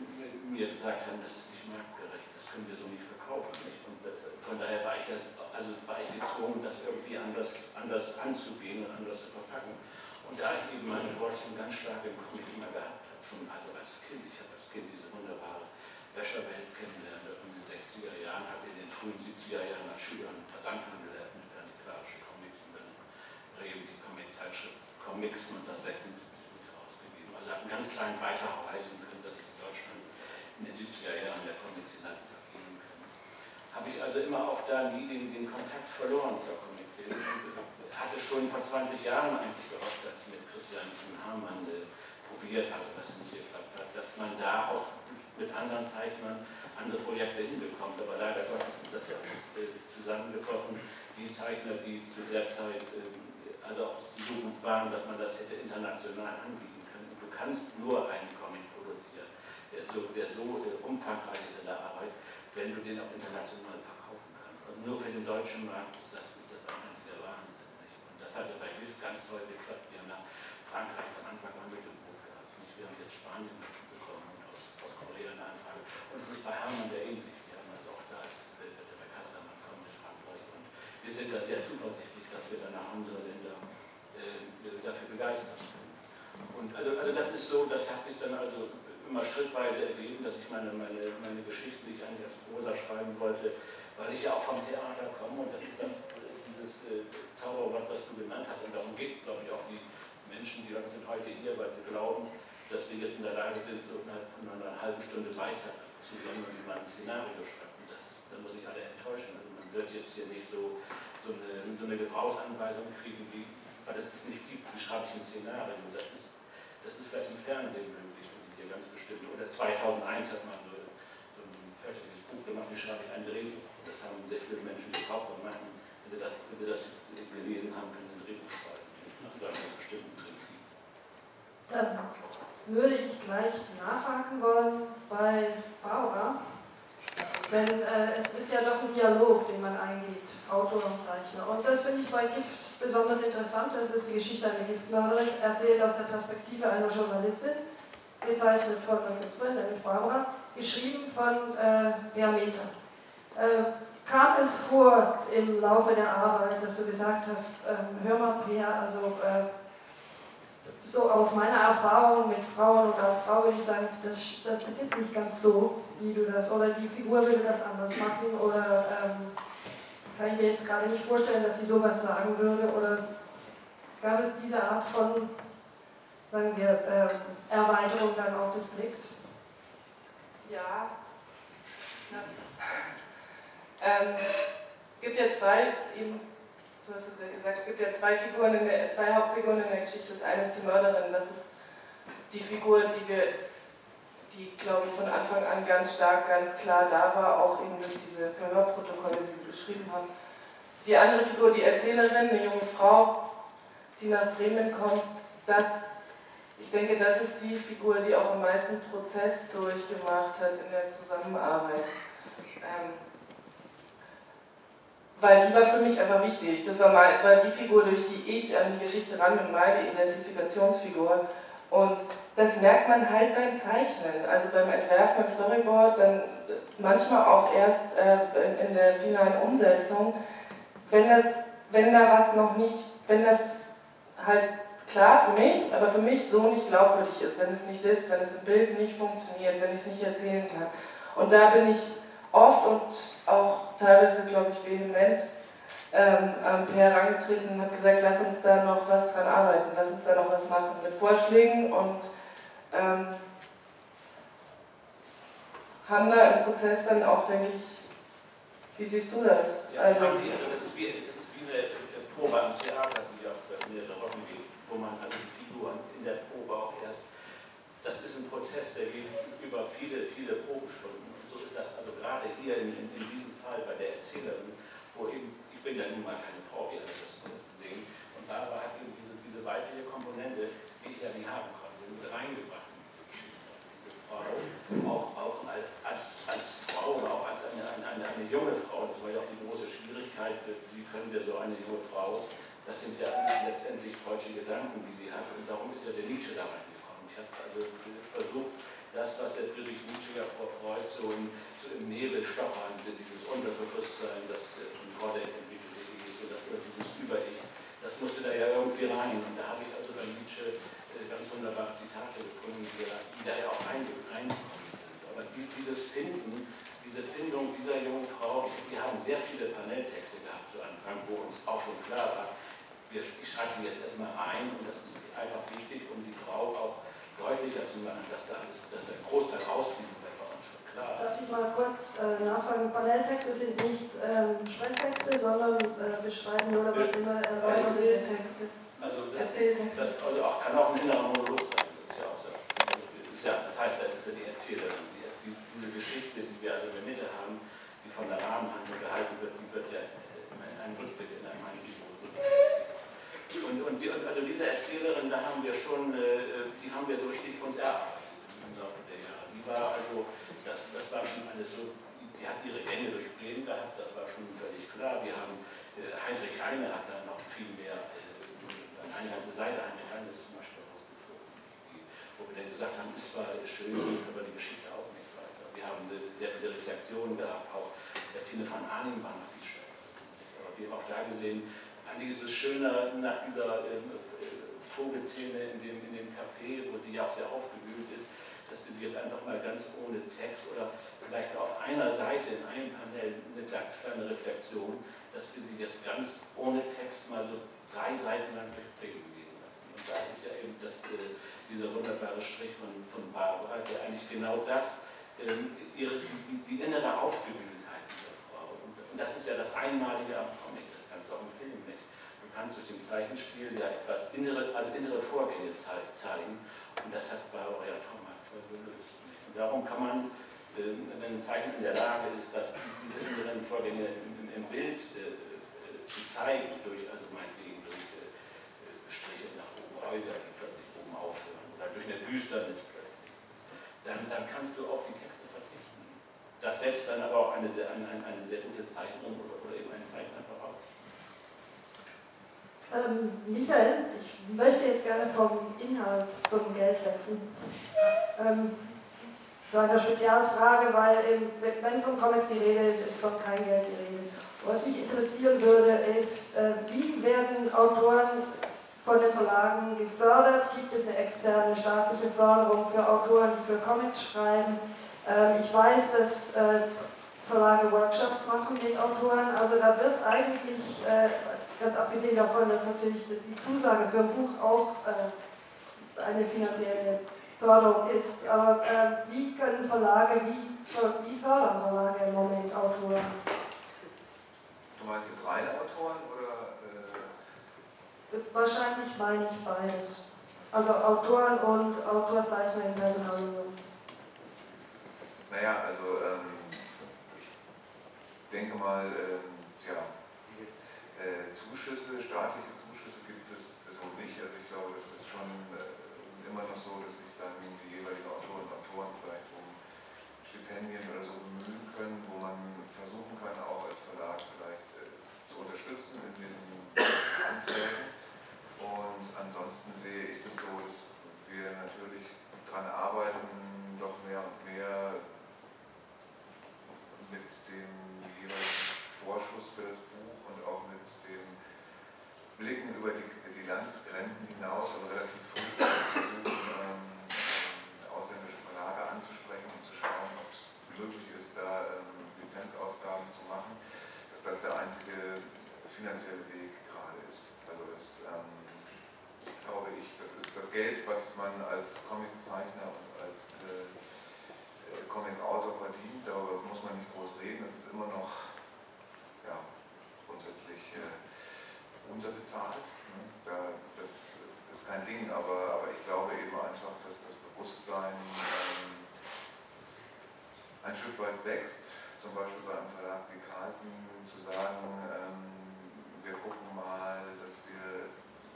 mir gesagt haben, das ist nicht marktgerecht, das können wir so nicht verkaufen. Nicht? Und äh, von daher war ich, das, also war ich gezwungen, das irgendwie anders, anders anzugehen und anders zu verpacken. Und da ich eben meine Wurzeln ganz stark im Comic immer gehabt habe, schon also als Kind, ich habe als Kind diese wunderbare Wäscherwelt kennengelernt in den 60er Jahren, habe in den frühen 70er Jahren als Schüler einen Versandhandel eröffnet, antiquarische Comics und dann Bremen die Comic-Zeitschrift Comics und das 76 mit rausgegeben. Also habe einen ganz kleinen Beitrag leisten können, dass in Deutschland in den 70er Jahren der Comic-Szene geben kann. Habe ich also immer auch da nie den, den Kontakt verloren zur Comic-Szene. Hatte schon vor 20 Jahren eigentlich gehofft, dass ich mit Christian Hamann äh, probiert habe, was nicht geklappt hat, dass man da auch mit anderen Zeichnern andere Projekte hinbekommt. Aber leider Gottes ist das ja äh, zusammengebrochen. Die Zeichner, die zu der Zeit äh, also auch so gut waren, dass man das hätte international anbieten können. Du kannst nur einen Comic produzieren, der so, der so äh, umfangreich ist in der Arbeit, wenn du den auch international verkaufen kannst. Also nur für den deutschen Markt ist das, ist das ein einziger Wahnsinn. Nicht? Und das hat ja bei Hilf ganz toll geklappt. Wir haben nach Frankreich von Anfang an mit dem Buch gehabt. Und wir haben jetzt Spanien bekommen und aus, aus Korea eine Und es ist bei Hermann sehr ähnlich. Wir haben also auch da ist, der bei Kastermann kommen mit Frankreich. Und wir sind da sehr zuversichtlich, dass wir dann nach unsere Länder äh, dafür begeistern können. Und also, also das ist so, das hat sich dann also immer schrittweise ergeben, dass ich meine, meine, meine Geschichten, die ich eigentlich als Prosa schreiben wollte, weil ich ja auch vom Theater komme und das ist das, dieses äh, Zauberwort, was du genannt hast. Und darum geht es, glaube ich, auch die Menschen, die sind heute hier, weil sie glauben, dass wir jetzt in der Lage sind, so innerhalb von einer halben Stunde Weisheit zusammen, wie man ein Szenario schreibt. Und das ist, da muss ich alle enttäuschen. Also man wird jetzt hier nicht so, so, eine, so eine Gebrauchsanweisung kriegen, wie, weil es das nicht gibt, wie schreibe ich ein Szenario. Das ist, das ist vielleicht im Fernsehen möglich, hier ganz bestimmt. Oder 2001 hat man so, so ein fertiges Buch gemacht, wie schreibe ich ein Drehbuch. Das haben sehr viele Menschen gekauft und meinten, wenn sie das, wenn sie das jetzt gelesen haben, können sie ein Drehbuch schreiben. Nach einem bestimmten Prinzip. Dann würde ich gleich nachhaken wollen bei Barbara. Denn äh, es ist ja doch ein Dialog, den man eingeht, Autor und Zeichner. Und das finde ich bei Gift besonders interessant. Das ist die Geschichte einer Giftmörderin, erzählt aus der Perspektive einer Journalistin, gezeichnet von einer Künstlerin, nämlich Barbara, geschrieben von äh, Vermeter. Äh, kam es vor im Laufe der Arbeit, dass du gesagt hast, äh, hör mal, Peer, also äh, so aus meiner Erfahrung mit Frauen und als Frau würde ich sagen, das, das ist jetzt nicht ganz so, wie du das, oder die Figur würde das anders machen, oder ähm, kann ich mir jetzt gerade nicht vorstellen, dass sie sowas sagen würde, oder gab es diese Art von, sagen wir, ähm, Erweiterung dann auch des Blicks? Ja. Ähm, es gibt ja zwei, eben, du hast es ja gesagt, es gibt ja zwei Figuren, in der, zwei Hauptfiguren in der Geschichte. Das eine ist die Mörderin, das ist die Figur, die wir die, glaube ich, von Anfang an ganz stark, ganz klar da war, auch eben durch diese Hörprotokolle, die Sie geschrieben haben. Die andere Figur, die Erzählerin, eine junge Frau, die nach Bremen kommt, das, ich denke, das ist die Figur, die auch am meisten Prozess durchgemacht hat in der Zusammenarbeit. Ähm, weil die war für mich einfach wichtig. Das war, mein, war die Figur, durch die ich an die Geschichte ran bin, meine Identifikationsfigur. Und das merkt man halt beim Zeichnen, also beim Entwerfen, beim Storyboard, dann manchmal auch erst äh, in der finalen Umsetzung, wenn, das, wenn da was noch nicht, wenn das halt klar für mich, aber für mich so nicht glaubwürdig ist, wenn es nicht sitzt, wenn es im Bild nicht funktioniert, wenn ich es nicht erzählen kann. Und da bin ich oft und auch teilweise, glaube ich, vehement ähm, am PR herangetreten und habe gesagt, lass uns da noch was dran arbeiten, lass uns da noch was machen mit Vorschlägen und ähm, haben da im Prozess dann auch, denke ich, wie siehst du das? Ja, also, das, ist wie, das ist wie eine Probe am Theater, die auf mehrere Wochen geht, wo man also die Figuren in der Probe auch erst, das ist ein Prozess, der geht über viele, viele Probestunden. Ist also gerade hier in, in, in diesem Fall bei der Erzählerin, wo eben, ich bin ja nun mal keine Frau, wie alle das sehen, und da war eben diese, diese weibliche Komponente, die ich ja nie haben konnte, mit reingebracht auch, auch als, als, als Frau und auch als eine, eine, eine, junge Frau, das war ja auch die große Schwierigkeit, wie können wir so eine junge Frau, das sind ja letztendlich deutsche Gedanken, die sie hat. Und darum ist ja der Nietzsche da reingekommen. Ich habe also versucht, das, was der Friedrich Nietzsche ja vor Freud so im, so im Nebel stochern, dieses Unterbewusstsein, das von Gordon entwickelt ist, so das, dieses Über-Ich, das musste da ja irgendwie rein. Und da habe ich also bei Nietzsche ganz wunderbare Zitate gefunden, die da ja auch reingekommen sind. Aber dieses Finden, diese Findung dieser jungen Frau, wir haben sehr viele Paneltexte gehabt zu Anfang, wo uns auch schon klar war, wir, ich schreibe die jetzt erstmal ein und das ist einfach wichtig, um die Frau auch deutlicher zu machen, dass da alles, dass der Großteil rausfliegt, das war uns schon klar. Darf ich mal kurz äh, nachfragen? Paneltexte sind nicht ähm, Sprechtexte, sondern äh, beschreiben oder was immer erweiterte Texte. Also das, das also auch, kann auch ein innerer Monolog sein. Das, ist ja auch so. das, ist ja, das heißt, das ist ja die Erzählerin. Die, diese Geschichte, die wir also in der Mitte haben, die von der Rahmenhandlung gehalten wird, die wird ja in einem Rückblick, in einem einzigen und, und, und also diese Erzählerin, da haben wir schon, äh, die haben wir so richtig uns erarbeitet. Die war also, das, das war schon alles so, die hat ihre Gänge durchblähen gehabt, das war schon völlig klar. Wir haben, äh, Heinrich Heine hat da noch viel mehr äh, eine ganze Seite eine kleine zum Beispiel rausgefunden, wo wir dann gesagt haben, es war schön, aber die Geschichte auch nicht weiter. Wir haben sehr viele Reflexionen gehabt, auch der Tine van Arnim war noch viel stärker. Aber wir haben auch da gesehen, eigentlich ist es schöner nach dieser äh, Vogelszene in dem, in dem Café, wo sie ja auch sehr aufgewühlt ist, dass wir sie jetzt einfach mal ganz ohne Text oder vielleicht auf einer Seite in einem Panel eine ganz kleine Reflexion, dass wir sie jetzt ganz ohne Text mal so drei Seiten lang durchbringen gehen lassen. Und da ist ja eben das, äh, dieser wunderbare Strich von, von Barbara, der eigentlich genau das, äh, ihre, die, die, innere Aufgewühltheit dieser Frau. Und, und, das ist ja das Einmalige am Comic, das kannst du auch im Film kannst durch den Zeichenstil ja etwas innere, also innere Vorgänge zeigen. Und das hat Barbara ja traumhaft gelöst. Und darum kann man, äh, wenn ein Zeichen in der Lage ist, dass diese inneren Vorgänge im, Bild äh, äh zu zeigen, durch also meinetwegen Häuser, die plötzlich oben aufhören oder durch eine Düsternis plötzlich, dann, dann kannst du auf die Texte verzichten. Das setzt dann aber auch eine, eine, eine sehr gute Zeichnung oder, oder eben ein Zeichner. Ähm, Michael, ich möchte jetzt gerne vom Inhalt zum Geld wechseln. Ähm, zu einer Spezialfrage, weil eben, wenn von Comics die Rede ist, ist von kein Geld die Rede. Was mich interessieren würde, ist, äh, wie werden Autoren von den Verlagen gefördert? Gibt es eine externe staatliche Förderung für Autoren, die für Comics schreiben? Ähm, ich weiß, dass äh, Verlage Workshops machen mit Autoren. Also da wird eigentlich, äh, ganz abgesehen davon, dass natürlich die Zusage für ein Buch auch äh, eine finanzielle Förderung ist. Aber wie können Verlage, wie, wie fördern Verlage im Moment Autoren? Du meinst jetzt reine Autoren Wahrscheinlich meine ich beides. Also Autoren und Autorzeichner in Personalunion. Naja, also ähm, ich denke mal, ähm, ja, äh, Zuschüsse, staatliche Zuschüsse gibt es so nicht. Also ich glaube, das ist schon äh, immer noch so, dass sich dann die jeweiligen Autoren und Autoren vielleicht um Stipendien oder so bemühen können, wo man versuchen kann, auch als Verlag vielleicht äh, zu unterstützen in diesen Anträgen. Und ansonsten sehe ich das so, dass wir natürlich daran arbeiten, doch mehr und mehr mit dem jeweiligen Vorschuss für das Buch und auch mit dem Blicken über die, die Landesgrenzen hinaus, aber relativ früh versuchen, ähm, ausländische Verlage anzusprechen und zu schauen, ob es möglich ist, da ähm, Lizenzausgaben zu machen, dass das der einzige finanzielle Weg gerade ist. Also das ähm, glaube ich, das ist das Geld, was man als Comiczeichner und als äh, äh, Comic-Autor verdient, darüber muss man nicht groß reden, das ist immer noch ja, grundsätzlich äh, unterbezahlt. Ne? Da, das ist kein Ding, aber, aber ich glaube eben einfach, dass das Bewusstsein ähm, ein Stück weit wächst, zum Beispiel bei einem Verlag wie Carlsen zu sagen, ähm, wir gucken mal, dass wir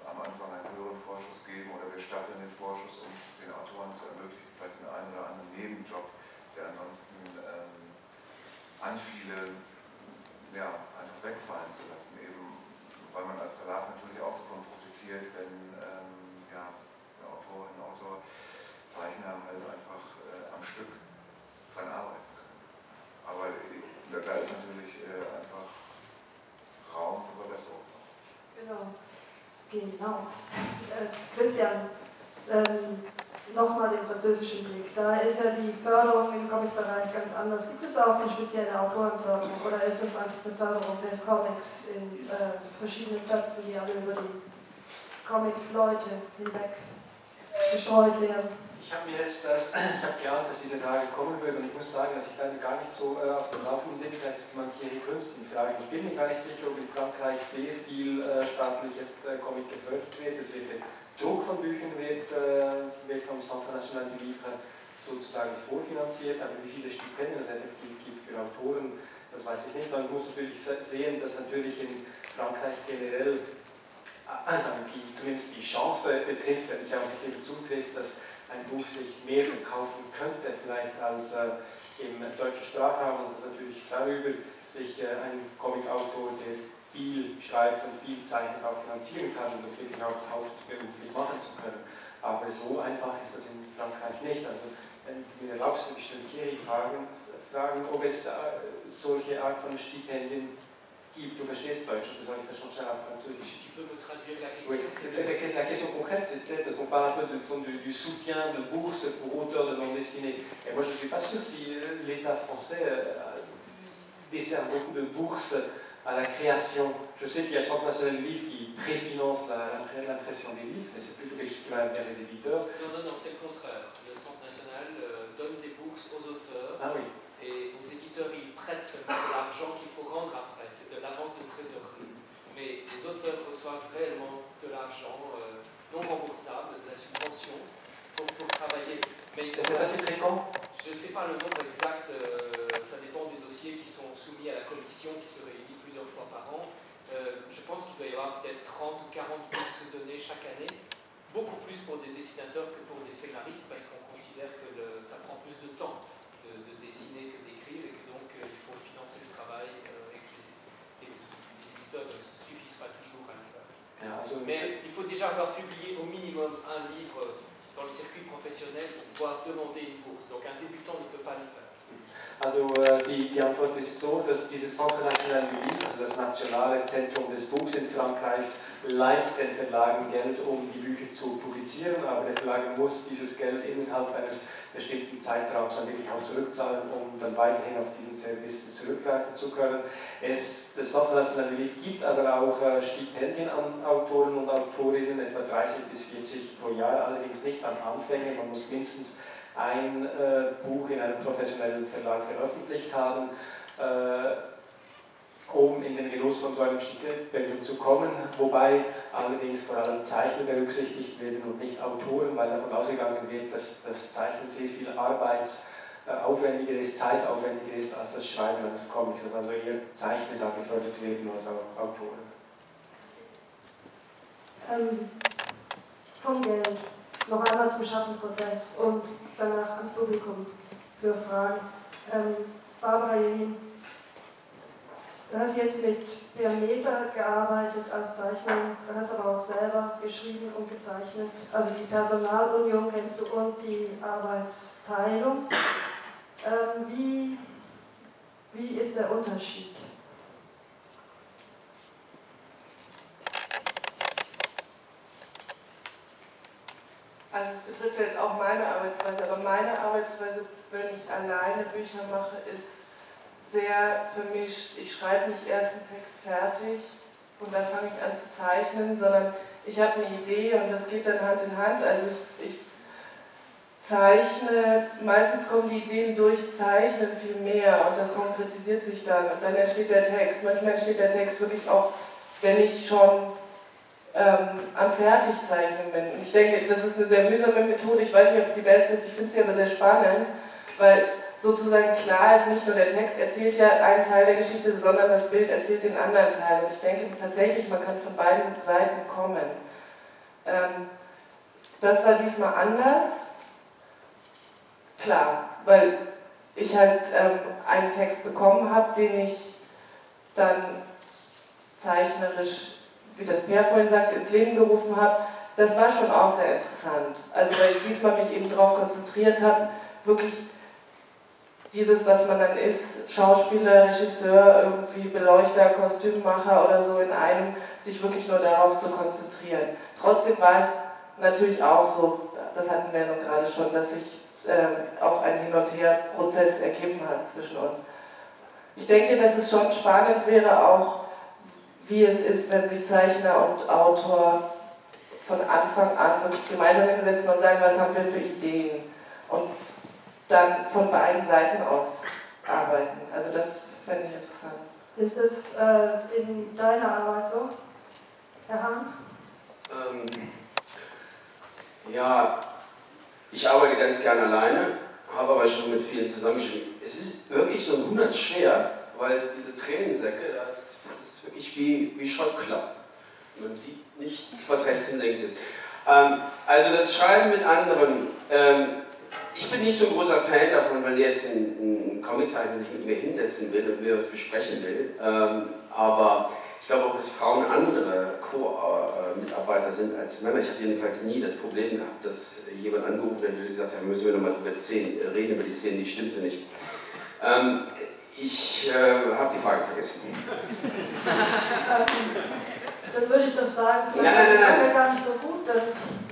am Anfang einen höheren Vorschuss geben oder wir staffeln den Vorschuss, um den Autoren zu ermöglichen, vielleicht den einen oder anderen Nebenjob, der ansonsten ähm, anfiele, ja, einfach wegfallen zu lassen, eben weil man als Verlag natürlich auch davon profitiert, wenn ähm, ja, eine Autorin, Autor, Zeichner halt einfach äh, am Stück dran arbeiten können. Aber da, da ist natürlich äh, einfach Raum für Verbesserung. Genau. Genau. Äh, Christian, ähm, nochmal den französischen Blick. Da ist ja die Förderung im Comic-Bereich ganz anders. Gibt es da auch eine spezielle Autorenförderung oder ist das einfach eine Förderung des Comics in äh, verschiedenen Töpfen, die alle über die Comic-Leute hinweg gestreut werden? Ich habe mir jetzt das, (clears throat) ich habe geahnt, dass diese Frage kommen würde und ich muss sagen, dass ich leider gar nicht so äh, auf dem Laufenden bin. Vielleicht müsste man Thierry Kunst fragen. Ich bin mir gar nicht sicher, ob in Frankreich sehr viel äh, staatliches äh, Comic gefördert wird. Es wird der Druck von Büchern wird, äh, wird vom Centre National du Livre sozusagen vorfinanziert, aber wie viele Stipendien es effektiv gibt für Autoren, das weiß ich nicht. Man muss natürlich sehen, dass natürlich in Frankreich generell also die, zumindest die Chance betrifft, wenn es ja auch nicht zutrifft, dass ein Buch sich mehr verkaufen könnte, vielleicht als äh, im deutschen Sprachraum und dass natürlich darüber sich äh, ein Comicautor, der viel schreibt und viel zeichnet, auch finanzieren kann und das wirklich auch hauptberuflich machen zu können. Aber so einfach ist das in Frankreich nicht. Also, wenn du mir erlaubst, würde ich Thierry fragen, fragen, ob es äh, solche Art von Stipendien schon schnell auf Französisch? Tu peux me traduire la question Oui, la, la, question concrète, c'était, parce qu'on parle un peu de, du, du, soutien de bourse pour auteurs de bande dessinée. Et moi, je ne suis pas sûr si euh, l'État français euh, dessert beaucoup de bourses à la création. Je sais qu'il y a le Centre national du livre qui préfinance l'impression des livres, mais c'est plutôt quelque chose qui va vers les éditeurs. Non, non, non, c'est le contraire. Le Centre national euh, donne des bourses aux auteurs. Ah oui. Et aux éditeurs, ils prêtent seulement de l'argent qu'il faut rendre après. C'est de l'avance de trésorerie. Mais les auteurs reçoivent réellement de l'argent euh, non remboursable, de la subvention pour, pour travailler. Mais c'est assez fréquent Je ne sais pas le nombre exact, euh, ça dépend des dossiers qui sont soumis à la commission qui se réunit plusieurs fois par an. Euh, je pense qu'il doit y avoir peut-être 30 ou 40 bourses données chaque année, beaucoup plus pour des dessinateurs que pour des scénaristes parce qu'on considère que le, ça prend plus de temps de, de dessiner que donc ce travail euh, et que les, les, les, éditeurs ne suffisent pas toujours à le faire. Mais il faut déjà avoir publié au minimum un livre dans le circuit professionnel pour pouvoir demander une bourse. Donc un débutant ne peut pas le faire. Also äh, die, die Antwort ist so, dass dieses Centre National du Livre, also das nationale Zentrum des Buchs in Frankreich, leiht den Verlagen Geld, um die Bücher zu publizieren, aber der Verlag muss dieses Geld innerhalb eines bestimmten Zeitraums dann wirklich auch zurückzahlen, um dann weiterhin auf diesen Service zurückgreifen zu können. Es, das Centre National du Livre gibt aber auch äh, Stipendien an Autoren und Autorinnen, etwa 30 bis 40 pro Jahr, allerdings nicht an Anfänge, man muss mindestens ein äh, Buch in einem professionellen Verlag veröffentlicht haben, äh, um in den Genuss von so einem Stipendium zu kommen, wobei allerdings vor allem Zeichner berücksichtigt werden und nicht Autoren, weil davon ausgegangen wird, dass das Zeichnen sehr viel Arbeits äh, aufwendiger ist, zeitaufwendiger ist als das Schreiben eines Comics, also eher Zeichner da gefördert werden als Autoren. Ähm, vom Geld. Noch einmal zum Schaffensprozess und danach ans Publikum für Fragen. Ähm, Barbara Jelin, du hast jetzt mit Per Meter gearbeitet als Zeichner, du hast aber auch selber geschrieben und gezeichnet. Also die Personalunion kennst du und die Arbeitsteilung. Ähm, wie, wie ist der Unterschied? Also es betrifft jetzt auch meine Arbeitsweise, aber meine Arbeitsweise, wenn ich alleine Bücher mache, ist sehr vermischt. Ich schreibe nicht erst einen Text fertig und dann fange ich an zu zeichnen, sondern ich habe eine Idee und das geht dann Hand in Hand. Also ich, ich zeichne, meistens kommen die Ideen durch Zeichnen viel mehr und das konkretisiert sich dann und dann entsteht der Text. Manchmal entsteht der Text wirklich auch, wenn ich schon ähm, am Fertigzeichnen bin. Und ich denke, das ist eine sehr mühsame Methode. Ich weiß nicht, ob es die beste ist. Ich finde sie aber sehr spannend, weil sozusagen klar ist, nicht nur der Text erzählt ja einen Teil der Geschichte, sondern das Bild erzählt den anderen Teil. Und ich denke tatsächlich, man kann von beiden Seiten kommen. Ähm, das war diesmal anders. Klar, weil ich halt ähm, einen Text bekommen habe, den ich dann zeichnerisch wie das Per vorhin sagte, ins Leben gerufen habe, das war schon auch sehr interessant. Also weil ich diesmal mich eben darauf konzentriert habe, wirklich dieses, was man dann ist, Schauspieler, Regisseur, irgendwie Beleuchter, Kostümmacher oder so in einem, sich wirklich nur darauf zu konzentrieren. Trotzdem war es natürlich auch so, das hatten wir ja noch gerade schon, dass sich äh, auch ein Hin- und Her-Prozess ergeben hat zwischen uns. Ich denke, dass es schon spannend wäre, auch wie es ist, wenn sich Zeichner und Autor von Anfang an wirklich gemeinsam hinsetzen und sagen, was haben wir für Ideen und dann von beiden Seiten aus arbeiten. Also das fände ich interessant. Ist das äh, in deiner Arbeit so, Herr Hahn? Ähm, ja, ich arbeite ganz gerne alleine, habe aber schon mit vielen zusammengeschrieben. Es ist wirklich so ein 100 schwer, weil diese Tränensäcke, das wirklich wie, wie Schallklappen. Man sieht nichts, was rechts und links ist. Ähm, also das Schreiben mit anderen. Ähm, ich bin nicht so ein großer Fan davon, wenn jetzt ein, ein Comiczeichner sich mit mir hinsetzen will und mir was besprechen will. Ähm, aber ich glaube auch, dass Frauen andere Co-Mitarbeiter sind als Männer. Ich habe jedenfalls nie das Problem gehabt, dass jemand angerufen hat und gesagt hat, müssen wir nochmal drüber reden, über die Szene, die stimmt so nicht. Ähm, ich äh, habe die Frage vergessen. (laughs) das würde ich doch sagen. Nein, nein, nein, nein. gar nicht so gut.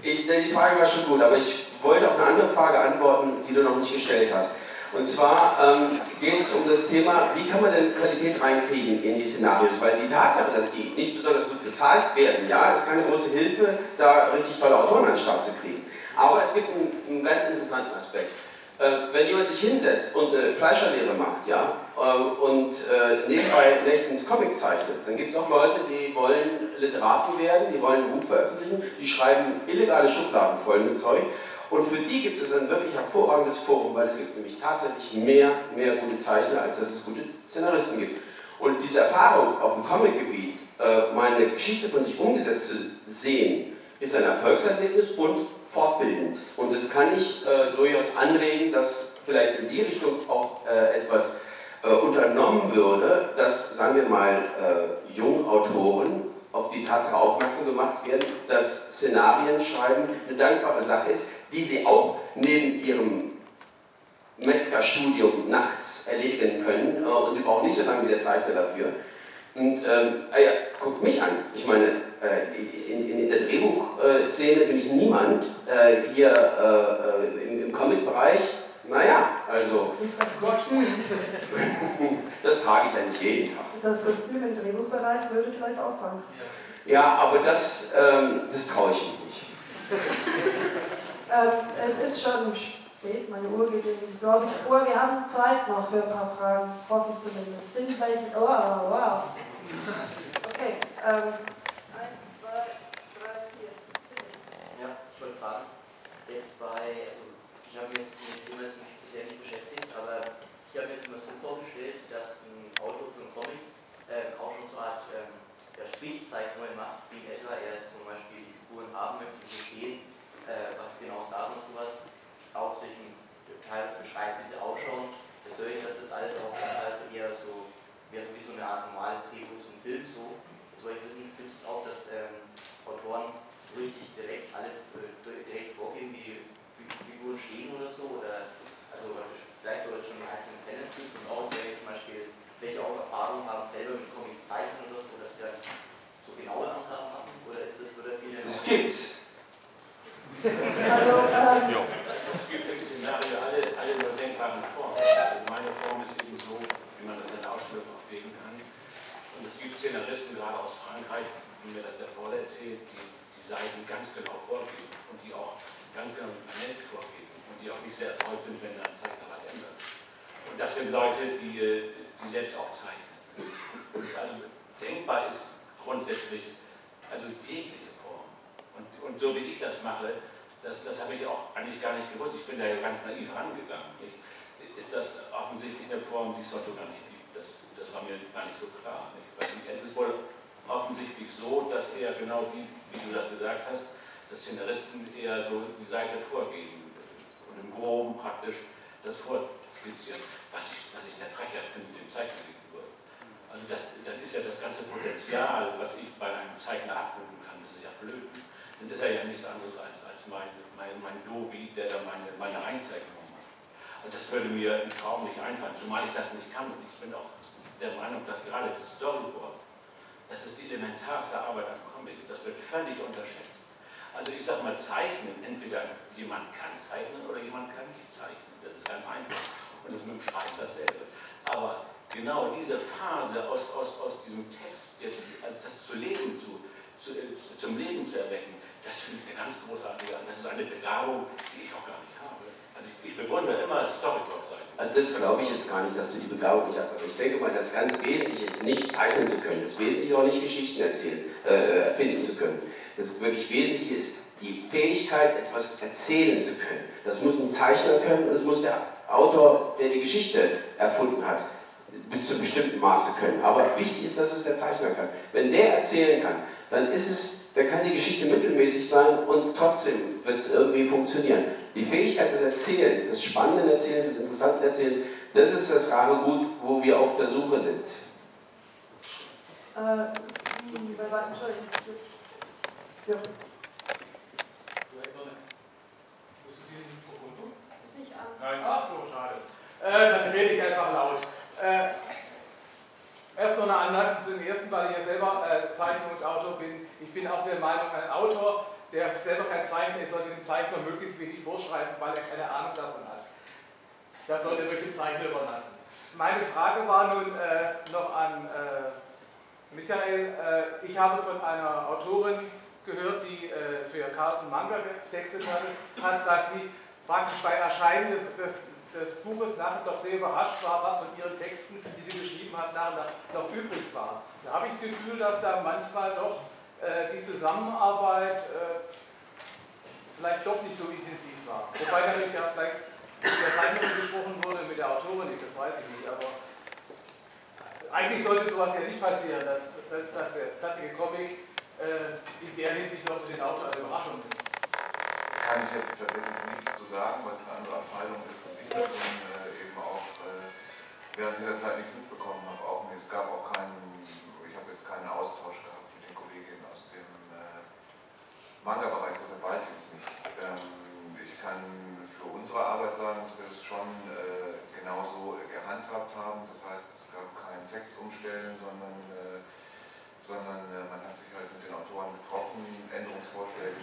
Ich, die Frage war schon gut, aber ich wollte auf eine andere Frage antworten, die du noch nicht gestellt hast. Und zwar ähm, geht es um das Thema, wie kann man denn Qualität reinkriegen in die Szenarios? Weil die Tatsache, dass die nicht besonders gut bezahlt werden, ja, ist keine große Hilfe, da richtig tolle Autoren an den Start zu kriegen. Aber es gibt einen, einen ganz interessanten Aspekt. Äh, wenn jemand sich hinsetzt und eine Fleischerlehre macht, ja, und äh, nebenbei nächtens Comics zeichnet, dann gibt es auch Leute, die wollen Literaten werden, die wollen ein Buch veröffentlichen, die schreiben illegale Schubladen voll mit Zeug. Und für die gibt es ein wirklich hervorragendes Forum, weil es gibt nämlich tatsächlich mehr, mehr gute Zeichner, als dass es gute Szenaristen gibt. Und diese Erfahrung auf dem Comic-Gebiet, äh, meine Geschichte von sich umgesetzt zu sehen, ist ein Erfolgserlebnis und fortbildend. Und das kann ich äh, durchaus anregen, dass vielleicht in die Richtung auch etwas äh, unternommen würde, dass, sagen wir mal, äh, Jungautoren auf die Tatsache aufmerksam gemacht werden, dass Szenarien schreiben eine dankbare Sache ist, die sie auch neben ihrem Metzgerstudium nachts erledigen können äh, und sie brauchen nicht so lange wie der Zeichner dafür. Und ähm, ah ja, guckt mich an. Ich meine, äh, in, in, der Drehbuchszene bin ich niemand. Äh, hier äh, im, im Comic-Bereich, naja, also. das trage ich ja nicht jeden Tag. Das Kostüm im Drehbuchbereich würde vielleicht auffallen. Ja, aber das, ähm, das traue ich mich nicht. ähm, es ist schon spät, meine Uhr geht glaube ich, vor. Wir haben Zeit noch für ein paar Fragen, hoffe ich zumindest. Sind welche? Oh, wow. Okay. Ähm, eins, zwei, drei, vier. Ja, ich wollte fragen, jetzt bei, also ich habe mich jetzt mit dem Thema bisher nicht beschäftigt, aber ich habe mir jetzt immer so vorgestellt, dass ein Autor für einen Comic äh, auch schon so eine Art ähm, ja, Strichzeichnungen macht, wie etwa er zum Beispiel die Figuren haben möchte, die stehen, äh, was genau sagen und sowas, auch sich teils beschreibt, wie sie ausschauen. Persönlich ist das alles auch teils eher so, wäre so wie so eine Art normales Drehbuch, so ein Film so. Jetzt wollte ich wissen, gibt es auch, dass ähm, Autoren so richtig direkt alles äh, direkt vorgeben, wie, wie Figuren stehen oder so, oder also vielleicht sogar schon die einzelnen Tennis-Tipps und auch, wenn zum Beispiel welche auch Erfahrungen haben, selber mit Comics zeichnen oder so, dass sie dann so genaue Angaben haben? Oder ist das oder viele. Das gibt's. Also, ähm, ja. Es gibt im Szenario alle, alle nur denkbaren Formen. Also meine Form ist eben so, wie man das in der Ausstellung auch legen kann. Und es gibt Szenaristen, gerade aus Frankreich, wie mir das der Paul erzählt, die die Seiten ganz genau vorgeben und die auch ganz genau immanent vorgeben und die auch nicht sehr erfreut sind, wenn ein Zeichner was ändert. Und das sind Leute, die, die selbst auch zeichnen. Also denkbar ist grundsätzlich also jegliche Form. Und, und so wie ich das mache, das, das habe ich auch eigentlich gar nicht gewusst. Ich bin da ja ganz naiv rangegangen. Nicht? Ist das offensichtlich eine Form, die es heute gar nicht gibt? Das, das war mir gar nicht so klar. Nicht? Weil es ist wohl offensichtlich so, dass er genau wie, wie du das gesagt hast, dass Szenaristen eher so die Seite vorgeben und im Groben praktisch das vorskizzieren, was ich, was ich eine Frechheit finde mit dem Zeichenfigur. Also das, dann ist ja das ganze Potenzial, was ich bei einem Zeichner abrufen kann, das ist ja flöten. Dann ist er ja nichts anderes als, als mein, mein, mein Dobi, der da meine, meine Einzeichnung macht. Also das würde mir im Traum nicht einfallen, zumal ich das nicht kann. Und ich bin auch der Meinung, dass gerade das Storyboard, das ist die elementarste Arbeit am Comic, das wird völlig unterschätzt. Also ich sag mal, zeichnen, entweder jemand kann zeichnen oder jemand kann nicht zeichnen. Das ist ganz einfach. Und das mit dem Schreiben dasselbe. Aber genau diese Phase aus, aus, aus diesem Text, also das zu leben, zu, zu, zum Leben zu erwecken, das finde ich eine ganz großartige Das ist eine Begabung, die ich auch gar nicht habe. Also ich, ich bewundere immer Storyboard-Seiten. Also das glaube ich jetzt gar nicht, dass du die Begabung nicht hast. Aber ich denke mal, das ganz Wesentliche ist nicht zeichnen zu können. Das Wesentliche auch nicht Geschichten erzählen, äh, erfinden zu können. Das wirklich Wesentliche ist die Fähigkeit, etwas erzählen zu können. Das muss ein Zeichner können und das muss der Autor, der die Geschichte erfunden hat, bis zu einem bestimmten Maße können. Aber wichtig ist, dass es der Zeichner kann. Wenn der erzählen kann, dann ist es, da kann die Geschichte mittelmäßig sein und trotzdem wird es irgendwie funktionieren. Die Fähigkeit des Erzählens, des spannenden Erzählens, des interessanten Erzählens, das ist das rare Gut, wo wir auf der Suche sind. Äh, Entschuldigung. Ja. Ist nicht an. Nein, ach so, schade. Äh, dann rede ich einfach laut. Äh, erst noch eine Anmerkung zum ersten, weil ich ja selber äh, Zeichner und Autor bin. Ich bin auch der Meinung, ein Autor, der selber kein Zeichner ist, sollte dem Zeichner möglichst wenig vorschreiben, weil er keine Ahnung davon hat. Das sollte wirklich dem Zeichner überlassen. Meine Frage war nun äh, noch an äh, Michael. Äh, ich habe von einer Autorin gehört, die äh, für Carlsen Manga getextet hat, dass sie praktisch bei Erscheinen des, des des Buches nachher doch sehr überrascht war, was von ihren Texten, die sie geschrieben hat, nachher noch übrig war. Da habe ich das Gefühl, dass da manchmal doch äh, die Zusammenarbeit äh, vielleicht doch nicht so intensiv war. Wobei natürlich ja vielleicht mit der Zeichnerin gesprochen wurde, mit der Autorin nicht, das weiß ich nicht, aber eigentlich sollte sowas ja nicht passieren, dass, dass, dass der fertige Comic äh, in der Hinsicht noch für den Autor eine Überraschung ist. Kann ich jetzt tatsächlich nichts zu sagen, weil es eine andere Abteilung ist davon äh, eben auch äh, während dieser Zeit nichts mitbekommen habe. Auch, es gab auch keinen, ich habe jetzt keinen Austausch gehabt mit den Kolleginnen aus dem äh, Manga-Bereich, deshalb weiß ich es nicht. Ähm, ich kann für unsere Arbeit sagen, dass wir es schon äh, genauso gehandhabt haben. Das heißt, es gab keinen Textumstellen, sondern, äh, sondern äh, man hat sich halt mit den Autoren getroffen, Änderungsvorschläge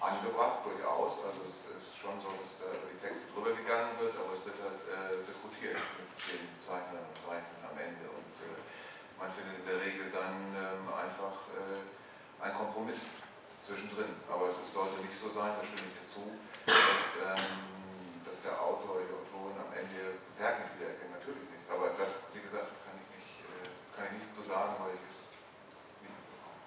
angebracht, durchaus. Also es ist schon so, dass da über die Texte drüber gegangen wird, aber es wird halt äh, diskutiert mit den Zeichnern und Zeichnern am Ende. Und äh, man findet in der Regel dann ähm, einfach äh, einen Kompromiss zwischendrin. Aber es sollte nicht so sein, da stimme ich dazu, dass, ähm, dass der Autor oder die Autorin am Ende Werk nicht. Natürlich nicht. Aber das, wie gesagt, kann ich nicht, äh, kann ich nichts zu sagen, weil ich es nicht mitbekomme.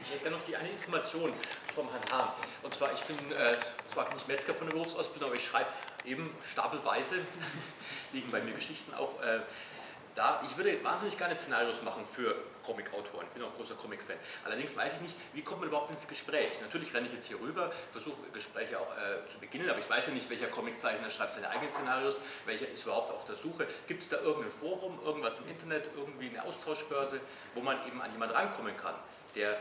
Ich hätte noch die eine Information vom Herrn Hahn. Und zwar, ich bin äh, zwar nicht Metzger von der Berufsausbildung, aber ich schreibe eben stapelweise, (laughs) liegen bei mir Geschichten auch äh, da. Ich würde wahnsinnig gerne Szenarios machen für Comic-Autoren. Ich bin auch ein großer Comic-Fan. Allerdings weiß ich nicht, wie kommt man überhaupt ins Gespräch? Natürlich renne ich jetzt hier rüber, versuche Gespräche auch äh, zu beginnen, aber ich weiß ja nicht, welcher Comiczeichner schreibt seine eigenen Szenarios, welcher ist überhaupt auf der Suche. Gibt es da irgendein Forum, irgendwas im Internet, irgendwie eine Austauschbörse, wo man eben an jemanden rankommen kann, der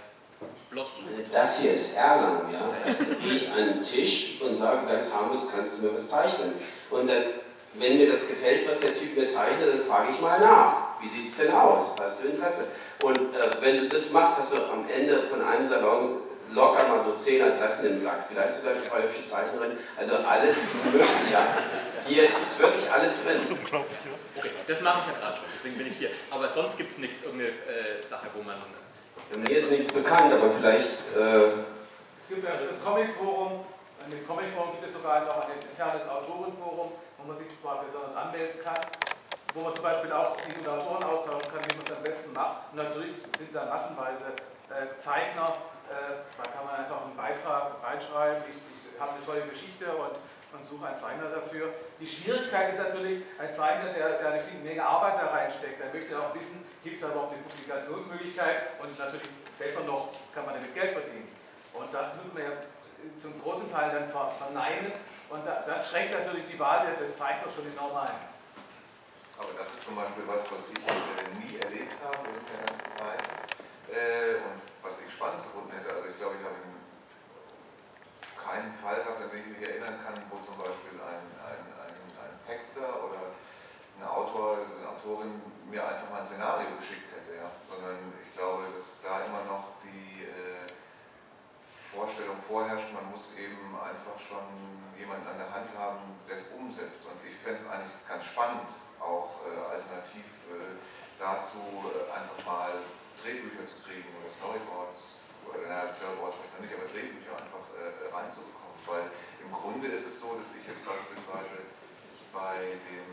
Plot sucht? Das hier ist Erlangen, ja. Da gehe ich an den Tisch und sage ganz harmlos, kannst du mir was zeichnen? Und dann, wenn mir das gefällt, was der Typ mir zeichnet, dann frage ich mal nach. Wie sieht es denn aus? Hast du Interesse? Und äh, wenn du das machst, hast du am Ende von einem Salon locker mal so zehn Adressen im Sack. Vielleicht sogar zwei hübsche Zeichnerinnen. Also alles möglich. Ja. Hier ist wirklich alles drin. Okay, das mache ich ja gerade schon, deswegen bin ich hier. Aber sonst gibt es nichts, irgendeine äh, Sache, wo man. Mir ist nichts bekannt, aber vielleicht. Äh, es gibt ja das Comic-Forum. In dem Comic-Forum gibt es sogar noch ein internes Autorenforum, wo man sich zwar besonders anmelden kann wo man zum Beispiel auch die Moderatoren austauschen kann, wie man es am besten macht. Und natürlich sind da massenweise äh, Zeichner, äh, da kann man einfach einen Beitrag reinschreiben, ich, ich habe eine tolle Geschichte und, und suche einen Zeichner dafür. Die Schwierigkeit ist natürlich, ein Zeichner, der, der eine Menge Arbeit da reinsteckt, der möchte auch wissen, gibt es da überhaupt eine Publikationsmöglichkeit und natürlich besser noch, kann man damit Geld verdienen. Und das müssen wir ja zum großen Teil dann verneinen und das schränkt natürlich die Wahl des Zeichners schon enorm ein. Aber das ist zum Beispiel was, was ich äh, nie erlebt habe in der ganzen Zeit äh, und was ich spannend gefunden hätte. Also ich glaube, ich habe keinen Fall gehabt, an den ich mich erinnern kann, wo zum Beispiel ein, ein, ein, ein Texter oder ein Autor, eine Autorin mir einfach mal ein Szenario geschickt hätte, ja. sondern ich glaube, dass da immer noch die äh, Vorstellung vorherrscht, man muss eben einfach schon jemanden an der Hand haben, der es umsetzt. Und ich fände es eigentlich ganz spannend, auch äh, alternativ äh, dazu äh, einfach mal Drehbücher zu kriegen oder Storyboards, oder naja, Storyboards vielleicht noch nicht, aber Drehbücher einfach äh, reinzubekommen. Weil im Grunde ist es so, dass ich jetzt beispielsweise bei dem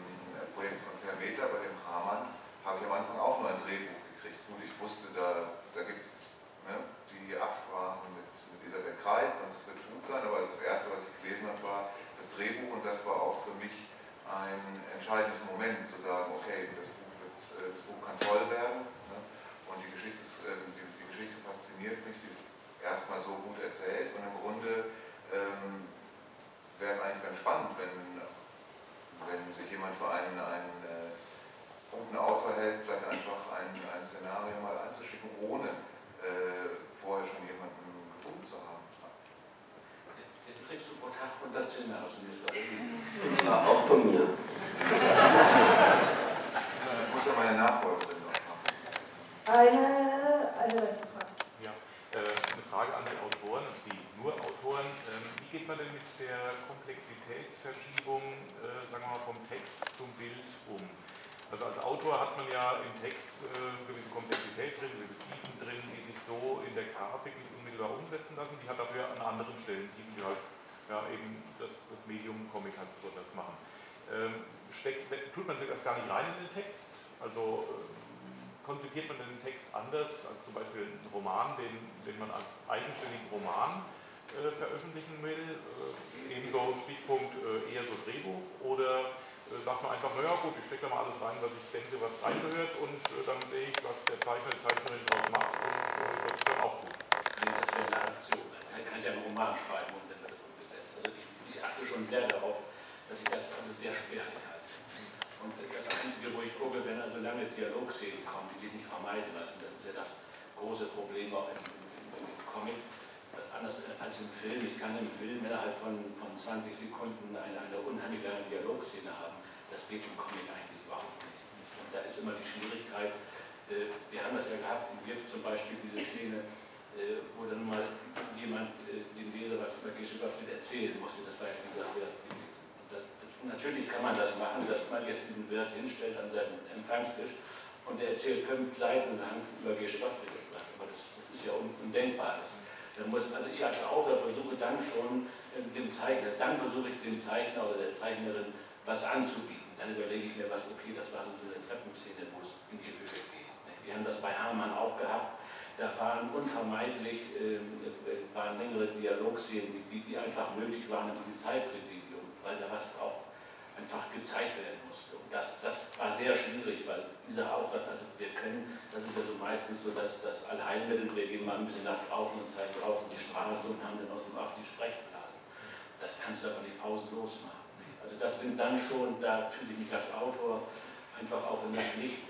Projekt von Permeter, bei dem Hamann, habe ich am Anfang auch nur ein Drehbuch gekriegt. Gut, ich wusste, da, da gibt es ne, die Absprachen mit, mit Elisabeth Kreitz und das wird gut sein, aber das Erste, was ich gelesen habe, war das Drehbuch und das war auch für mich ein entscheidendes Moment zu sagen, okay, das Buch, wird, äh, das Buch kann toll werden ne? und die Geschichte, ist, äh, fasziniert mich, sie ist erstmal so gut erzählt und im Grunde ähm, wäre es eigentlich ganz spannend, wenn, wenn sich jemand für einen, einen äh, guten Autor hält, vielleicht einfach ein, ein Szenario mal einzuschicken, ohne äh, vorher schon jemanden gefunden zu haben. Jetzt, kriegst du pro Tag 100 Szenarios und und zwar auch von mir. (laughs) Ich muss ja meine Nachfolgerin noch machen. Eine, eine letzte Frage. Ja, äh, eine Frage an die Autoren, also die nur Autoren. Ähm, wie geht man denn mit der Komplexitätsverschiebung, äh, sagen wir mal, vom Text zum Bild um? Also als Autor hat man ja im Text äh, gewisse Komplexität drin, gewisse Tiefen drin, die sich so in der Grafik nicht unmittelbar umsetzen lassen. Die hat dafür an anderen Stellen Tiefen, die halt ja, eben das, das Medium Comic hat so das machen. Ähm, steckt, tut man sich das gar nicht rein in den Text? Also ähm, konzipiert man den Text anders als zum Beispiel einen Roman, den, den man als eigenständigen Roman äh, veröffentlichen will? Äh, ebenso Stichpunkt äh, eher so Drehbuch oder äh, sagt man einfach, naja gut, ich stecke da mal alles rein, was ich denke, was reingehört und äh, dann sehe ich, was der Zeichner, die Zeichnerin draus macht und äh, das ist dann auch gut. Nee, das wäre eine Aktion. Dann kann ich ja einen Roman schreiben und achte schon sehr darauf, dass ich das also sehr spärlich halte. Und das Einzige, wo ich gucke, wenn also lange Dialogszenen kommen, die sich nicht vermeiden lassen, das ist ja das große Problem auch im, im, im Comic. Anders als im Film. Ich kann im Film innerhalb von, von 20 Sekunden eine, eine unheimlich Dialogszene haben. Das geht im Comic eigentlich überhaupt nicht. Und da ist immer die Schwierigkeit, äh, wir haben das ja gehabt im GIF zum Beispiel, diese Szene, äh, wo dann mal jemand äh, dem Leser was über Gottfried erzählen musste. Das war gesagt, das, natürlich kann man das machen, dass man jetzt diesen Wirt hinstellt an seinem Empfangstisch und er erzählt fünf Seiten lang über etwas. Aber das, das, ist ja undenkbar. Das, dann muss, also ich als Autor versuche dann schon äh, dem Zeichner, dann versuche ich dem Zeichner oder der Zeichnerin was anzubieten. Dann überlege ich mir was, okay, das war so eine Treppenszene, wo es in die Höhe geht. Wir haben das bei Hamann auch gehabt da waren unvermeidlich äh, waren längere Dialogszenen, die, die einfach nötig waren im Polizeipräsidium, weil da was auch einfach gezeigt werden musste. Und das, das war sehr schwierig, weil dieser Aufsatz, also wir können, das ist ja so meistens so, dass das Allheilmittel, wir gehen mal ein bisschen nach draußen und zeigen draußen die Straße und haben dann aus dem Aff die Sprechblase. Das kannst du aber nicht pausenlos machen. Also das sind dann schon, da fühle ich mich als Autor einfach auch in der Pflicht,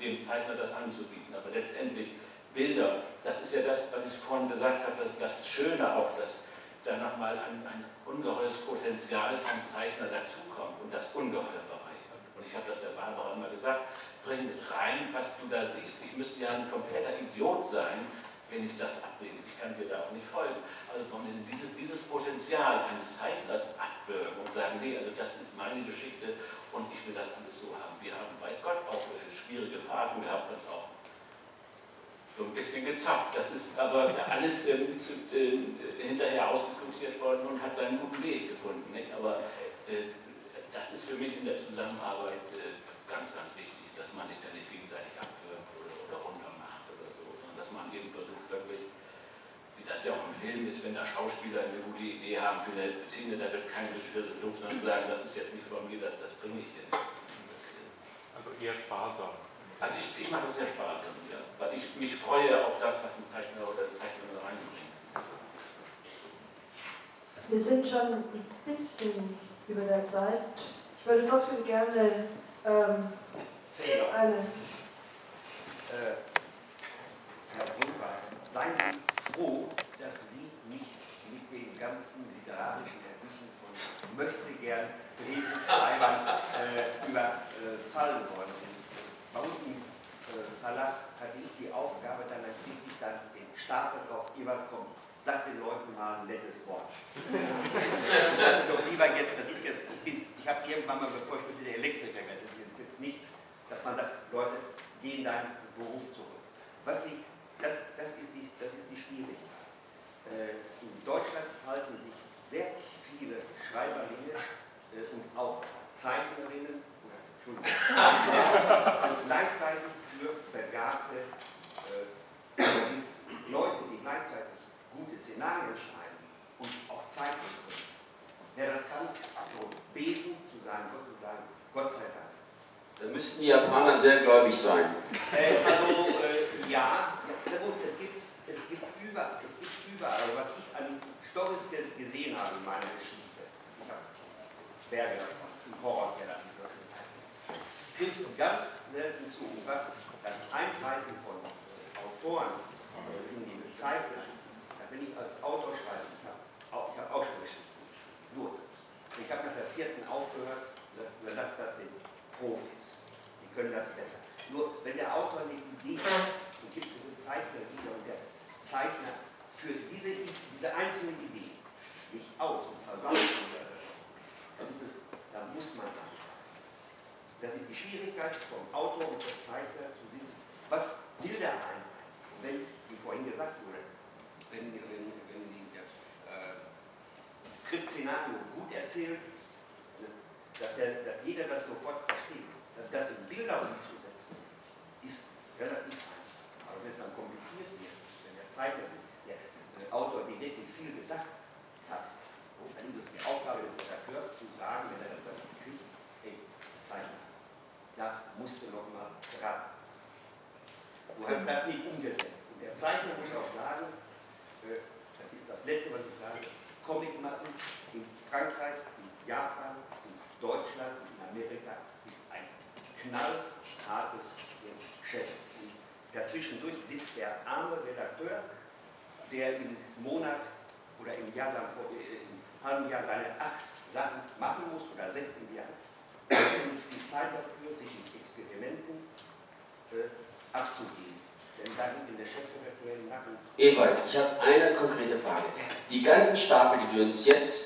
dem Zeichner das anzubieten. Aber letztendlich Bilder, das ist ja das, was ich vorhin gesagt habe, das, das Schöne auch, dass da nochmal ein, ein ungeheures Potenzial vom Zeichner dazukommt und das Ungeheure bereichert. Und ich habe das der Barbara immer gesagt, bring rein, was du da siehst. Ich müsste ja ein kompletter Idiot sein, wenn ich das ablehne. Ich kann dir da auch nicht folgen. Also warum dieses, dieses Potenzial eines Zeichners abwürgen und sagen, nee, also das ist meine Geschichte und ich will das alles so haben. Wir haben, weiß Gott, auch äh, schwierige Phasen gehabt, uns auch so ein bisschen gezapft. Das ist aber alles ähm, zu, äh, hinterher ausdiskutiert worden und hat seinen guten Weg gefunden. Nicht? Aber äh, das ist für mich in der Zusammenarbeit äh, ganz, ganz wichtig, dass man sich da nicht gegenseitig abwirkt oder, oder runtermacht oder so, sondern dass man eben versucht, wirklich, wie das ja auch im Film ist, wenn da Schauspieler eine gute Idee haben für eine Szene, da wird kein so doof sondern sagen, das ist jetzt nicht von mir, das, das bringe ich nicht. Also eher sparsam. Also ich, ich mache das sehr sparsam, ja, weil ich mich freue auf das, was ein Zeichner oder eine Zeichnerin reinbringt. Wir sind schon ein bisschen über der Zeit. Ich würde trotzdem gerne ähm, eine. Äh, Herr Brunner, seien Sie froh, dass Sie nicht mit den ganzen literarischen Ergüssen von möchte gern Drehbuchschreibern äh, überfallen worden sind. Verlag hatte ich die Aufgabe, dann natürlich dann den Stapel drauf, Ebert kommt, sag den Leuten mal ein nettes Wort. doch lieber jetzt, das ist jetzt, ich, bin, ich habe irgendwann mal, bevor ich der Elektriker das ist nichts, dass man sagt, Leute, geh in deinen Beruf zurück. Was ich, das, das, ist die, das ist die Schwierigkeit. Äh, in Deutschland halten sich sehr viele Schreiberlinge äh, und auch Zeichnerinnen oder Entschuldigung, (laughs) gleichzeitig für begabte äh, Leute, die gleichzeitig gute Szenarien schreiben und auch zeichnen können. Wer das kann, so beten zu seinem Gott und sagen, Gott sei Dank. Da müssten die Japaner sehr gläubig sein. Äh, also äh, ja, ja gut, es gibt, es gibt über, es gibt überall, also was ich an Stories gesehen habe in meiner Geschichte, ich habe Berge Horrorkeller, trifft ganz selten zu. Was das Eingreifen von Autoren in die Bezeichnung, da bin ich als Autor schreibe, ich habe auch, hab auch schon Geschichten. Nur, ich habe nach der vierten aufgehört, überlasse das den Profis. Die können das besser. Nur, wenn der Autor eine Idee hat, dann gibt es einen Zeichner wieder und der Zeichner führt diese, diese einzelne Idee nicht aus und versammelt dann, ist es, dann muss man das ist die Schwierigkeit vom Autor und vom Zeichner zu wissen, was will der eine? Wenn, wie vorhin gesagt wurde, wenn, wenn, wenn die, das äh, Skriptszenario gut erzählt ist, ne, dass, der, dass jeder das sofort versteht, dass das in Bilder umzusetzen, ist relativ einfach. Aber wenn es dann kompliziert wird, wenn der Zeichner, der, der Autor sich wirklich viel gedacht hat, dann ist es die Aufgabe des Redakteurs zu sagen, wenn er das dann kriegt, hey, Zeichner, da musst du noch mal ran. Du hast das nicht umgesetzt. Und der Zeichner muss auch sagen, äh, das ist das Letzte, was ich sage, Comic machen in Frankreich, in Japan, in Deutschland, in Amerika ist ein knallhartes Geschäft. Und dazwischendurch sitzt der arme Redakteur, der im Monat oder im Jahr, äh, im halben Jahr seine acht Sachen machen muss oder 16 Jahre nicht viel Zeit dafür, sich mit Experimenten äh, abzugeben. Denn dann in der chefredaktionellen Nacken. Ewald, ich habe eine konkrete Frage. Die ganzen Stapel, die du uns jetzt